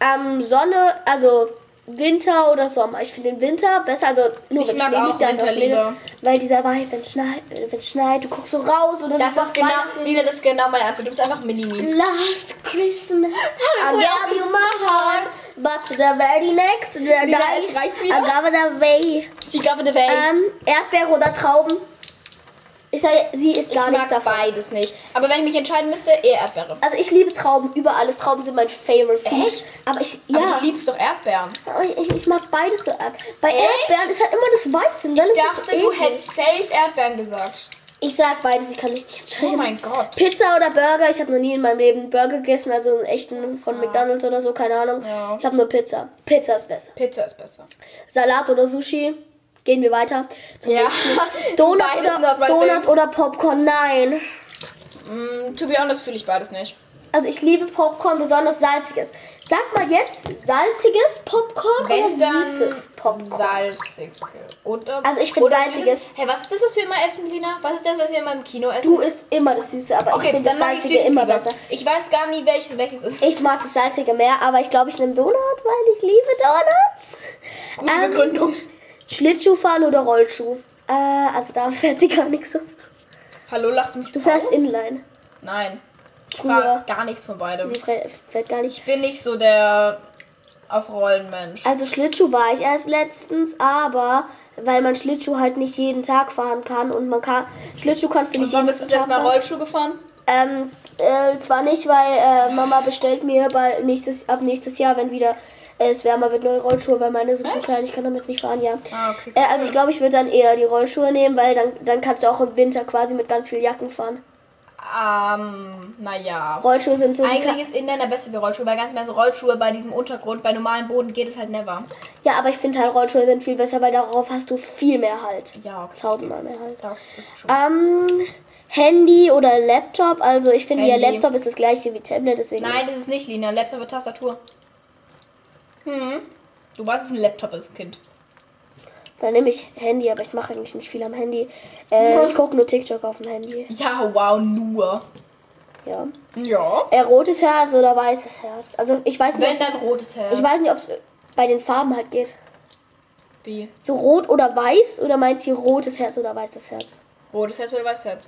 Ähm, Sonne, also Winter oder Sommer. Ich finde den Winter besser, also nur Ich wenn mag Schnee liegt, Winter lieber. Weil dieser Vibe, wenn es schneit, wenn's schneit, du guckst so raus oder Das du ist genau. Lina, das ist genau meine Antwort. Du bist einfach Mini-Me. Last Christmas, I gave you my heart, but the very next Lina, es reicht I gave it away. She gave it away. Ähm, Erdbeere oder Trauben? Ich sage, sie ist gar ich nichts mag davon. beides nicht. Aber wenn ich mich entscheiden müsste, eher Erdbeere. Also ich liebe Trauben über alles. Trauben sind mein Favorite Food. Echt? Aber ich, Aber ja. du liebst doch Erdbeeren. Aber ich, ich mag beides so ab. Bei Echt? Erdbeeren ist halt immer das Weiße und dann Ich ist dachte, du hättest safe Erdbeeren gesagt. Ich sag beides, ich kann mich nicht Oh entscheiden. mein Gott. Pizza oder Burger? Ich habe noch nie in meinem Leben Burger gegessen, also einen echten von Ah. McDonalds oder so, keine Ahnung. Ja. Ich habe nur Pizza. Pizza ist besser. Pizza ist besser. Salat oder Sushi? Gehen wir weiter. Zum Ja. nächsten. Donut oder, Donut oder Popcorn? Nein. Mm, to be honest fühle ich beides nicht. Also ich liebe Popcorn, besonders salziges. Sag mal jetzt salziges Popcorn Wenn oder süßes Popcorn? salzig. Oder, Also ich finde salziges-. Hey, was ist das, was wir immer essen, Lina? Was ist das, was wir immer im Kino essen? Du isst immer das Süße, aber ich okay, finde dann das ich Salzige immer lieber. besser. Ich weiß gar nie, welches welches ist. Ich mag das Salzige mehr, aber ich glaube, ich nehme Donut, weil ich liebe Donuts. Gute ähm, Begründung. Schlittschuh fahren oder Rollschuh? Äh, also da fährt sie gar nicht so. Hallo, lass mich Du fährst raus? Inline. Nein. Ich Früher. fahre gar nichts von beidem. Sie fährt gar nicht. Ich bin nicht so der auf Rollen Mensch. Also Schlittschuh war ich erst letztens, aber weil man Schlittschuh halt nicht jeden Tag fahren kann und man kann Schlittschuh kannst du Und nicht wann jeden bist du das letzte Tag Mal. Rollschuh gefahren? Ähm, äh, zwar nicht, weil äh, Mama bestellt mir bei nächstes, ab nächstes Jahr, wenn wieder es wärmer wird, neue Rollschuhe, weil meine sind zu Echt? klein, ich kann damit nicht fahren, ja. Ah, okay. Äh, also ich glaube, ich würde dann eher die Rollschuhe nehmen, weil dann, dann kannst du auch im Winter quasi mit ganz viel Jacken fahren. Ähm, naja. Rollschuhe sind so Eigentlich ist Inline der beste wie Rollschuhe, weil ganz mehr so Rollschuhe bei diesem Untergrund, bei normalem Boden geht es halt never. Ja, aber ich finde halt Rollschuhe sind viel besser, weil darauf hast du viel mehr Halt. Ja, okay. Tausendmal mehr Halt. Das ist schon. Ähm, Handy oder Laptop, also ich finde ja. Laptop ist das gleiche wie Tablet, deswegen. Nein, das ist nicht Lina. Laptop mit Tastatur. Hm. Du weißt, dass ein Laptop ist, Kind. Dann nehme ich Handy, aber ich mache eigentlich nicht viel am Handy. Äh, ich gucke nur TikTok auf dem Handy. Ja, wow, nur. Ja. Ja. Äh, rotes Herz oder weißes Herz? Also ich weiß nicht, Wenn dann rotes Herz. ich weiß nicht, ob es bei den Farben halt geht. Wie? So rot oder weiß oder meinst du rotes Herz oder weißes Herz? Rotes Herz oder weißes Herz?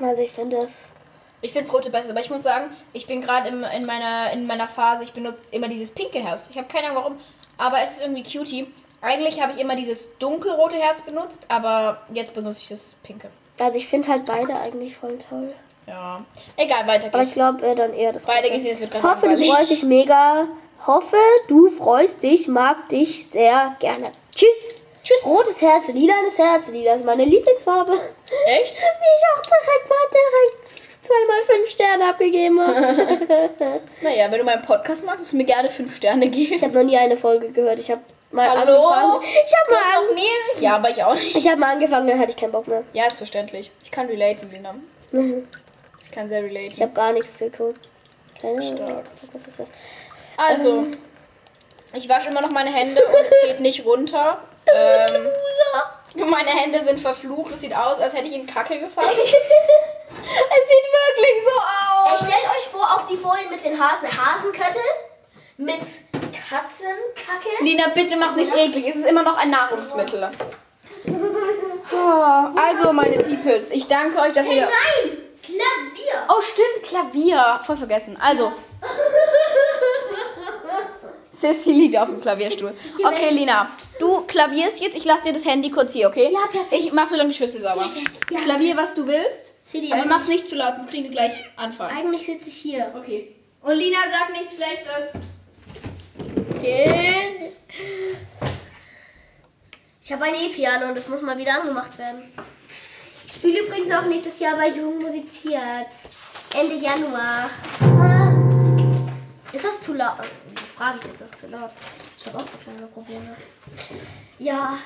Also ich finde, Ich finde das rote besser, aber ich muss sagen, ich bin gerade in, in, meiner, in meiner Phase, ich benutze immer dieses pinke Herz. Ich habe keine Ahnung warum, aber es ist irgendwie cutie. Eigentlich habe ich immer dieses dunkelrote Herz benutzt, aber jetzt benutze ich das pinke. also ich finde halt beide eigentlich voll toll. Ja. Egal, weiter Aber ich geht's. glaube äh, dann eher das Weiter rote. geht's, jetzt wird Hoffe, du freust dich mega. Hoffe, du freust dich, mag dich sehr gerne. Tschüss. Tschüss. Rotes Herz, lilanes Herz, lila ist meine Lieblingsfarbe. Echt? Wie ich auch direkt mal direkt zweimal fünf Sterne abgegeben habe. Naja, wenn du meinen Podcast magst, du mir gerne fünf Sterne geben. ich habe noch nie eine Folge gehört. Ich habe mal Hallo? angefangen. Ich habe mal, noch nie? Ja, aber ich auch nicht. ich hab mal angefangen, dann hatte ich keinen Bock mehr. Ja, ist verständlich. Ich kann relaten, Lina. Ich kann sehr relaten. Ich habe gar nichts geguckt. Keine. Stark. Was ist das? Also, Ähm. ich wasche immer noch meine Hände und es geht nicht runter. Ähm, meine Hände sind verflucht. Es sieht aus, als hätte ich in Kacke gefasst. es sieht wirklich so aus. Stellt euch vor, auch die Folien mit den Hasen. Hasenköttel mit Katzenkacke. Lina, bitte mach nicht eklig. Es ist immer noch ein Nahrungsmittel. Oh, Also, meine Peoples, ich danke euch, dass ihr. nein! Klavier! Oh, stimmt, Klavier. Voll vergessen. Also, Sissy liegt auf dem Klavierstuhl. Okay, Lina, du klavierst jetzt. Ich lasse dir das Handy kurz hier, okay? Ja, perfekt. Ich mach so lange die Schüssel sauber. Ja. Klavier, was du willst. CD, Aber mach's nicht zu laut, sonst kriegen wir gleich Anfall. Eigentlich sitze ich hier. Okay. Und Lina sagt nichts Schlechtes. Okay. Ich habe ein E-Piano und das muss mal wieder angemacht werden. Ich spiele übrigens auch nächstes Jahr bei Jung musiziert. Ende Januar. Ist das zu laut? Frage ich, ist das zu laut? Ich habe auch so kleine Probleme. Ja.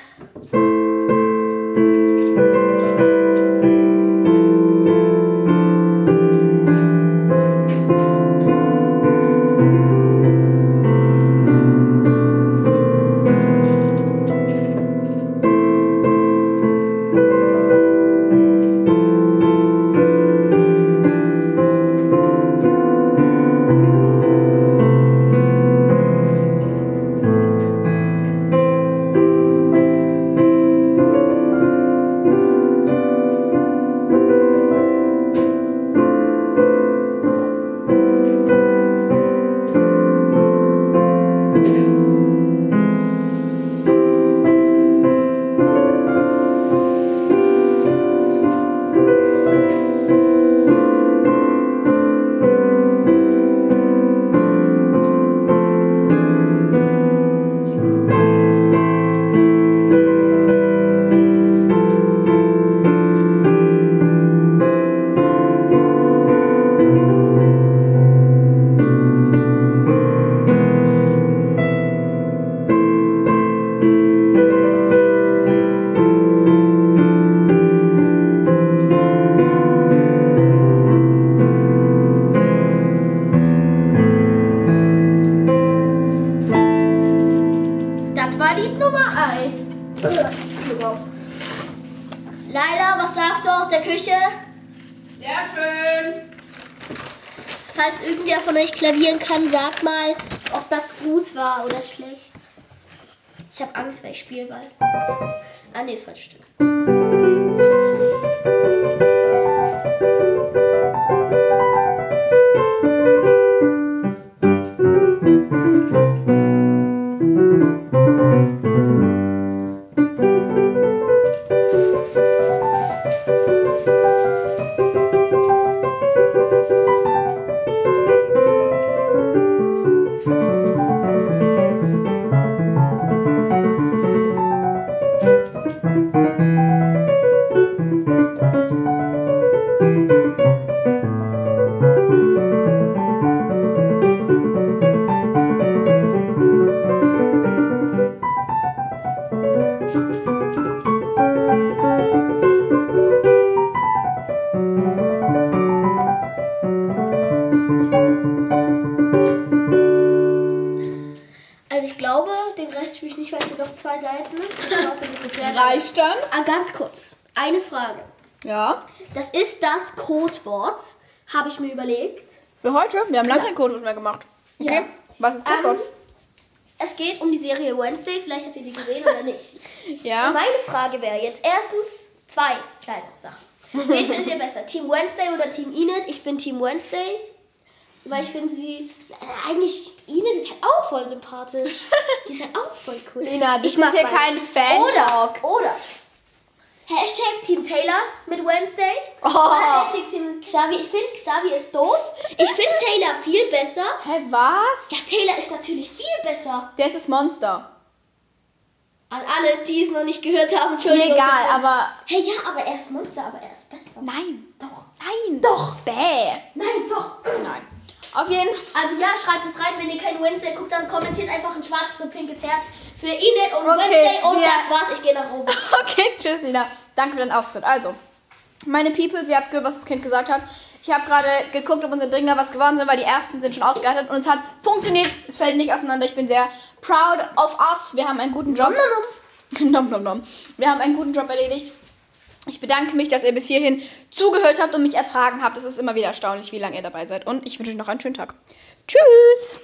Klavieren kann, sag mal, ob das gut war oder schlecht. Ich habe Angst, spiele bald. Ah, nee, das falsche Stück. Dann? Ah, ganz kurz. Eine Frage. Ja. Das ist das Codewort, habe ich mir überlegt. Für heute? Wir haben lange Ja. kein Codewort mehr gemacht. Okay. Ja. Was ist Ähm, Codewort? es geht um die Serie Wednesday. Vielleicht habt ihr die gesehen oder nicht. ja. Meine Frage wäre jetzt erstens zwei kleine Sachen. Wen findet ihr besser? Team Wednesday oder Team Enid? Ich bin Team Wednesday. Weil ich finde sie. äh, Eigentlich, Enid ist halt auch voll sympathisch. Die ist halt auch voll cool. Lina, das ich ist hier beide. kein Fan-Talk. Oder, oder. Hashtag Team Taylor mit Wednesday. Oh. Oder Hashtag Team Xavier. Ich finde Xavier ist doof. Ich finde Taylor viel besser. Hä, was? Ja, Taylor ist natürlich viel besser. Der ist das Monster. An alle, die es noch nicht gehört haben, Mir Entschuldigung. egal, aber. Hey, ja, aber er ist Monster, aber er ist besser. Nein. Doch. Nein. Doch. Bäh. Nein, doch. Nein. Auf jeden Fall. Also ja, schreibt es rein, wenn ihr kein Wednesday guckt, dann kommentiert einfach ein schwarzes und pinkes Herz für Inet und Okay, Wednesday und wir- das war's. Ich gehe nach oben. Okay, tschüss, Lina. Danke für deinen Auftritt. Also, meine People, sie habt gehört, was das Kind gesagt hat. Ich habe gerade geguckt, ob unsere Dringler was geworden sind, weil die ersten sind schon ausgeartet und es hat funktioniert. Es fällt nicht auseinander. Ich bin sehr proud of us. Wir haben einen guten Job. nom, nom, nom. Wir haben einen guten Job erledigt. Ich bedanke mich, dass ihr bis hierhin zugehört habt und mich ertragen habt. Es ist immer wieder erstaunlich, wie lange ihr dabei seid. Und ich wünsche euch noch einen schönen Tag. Tschüss!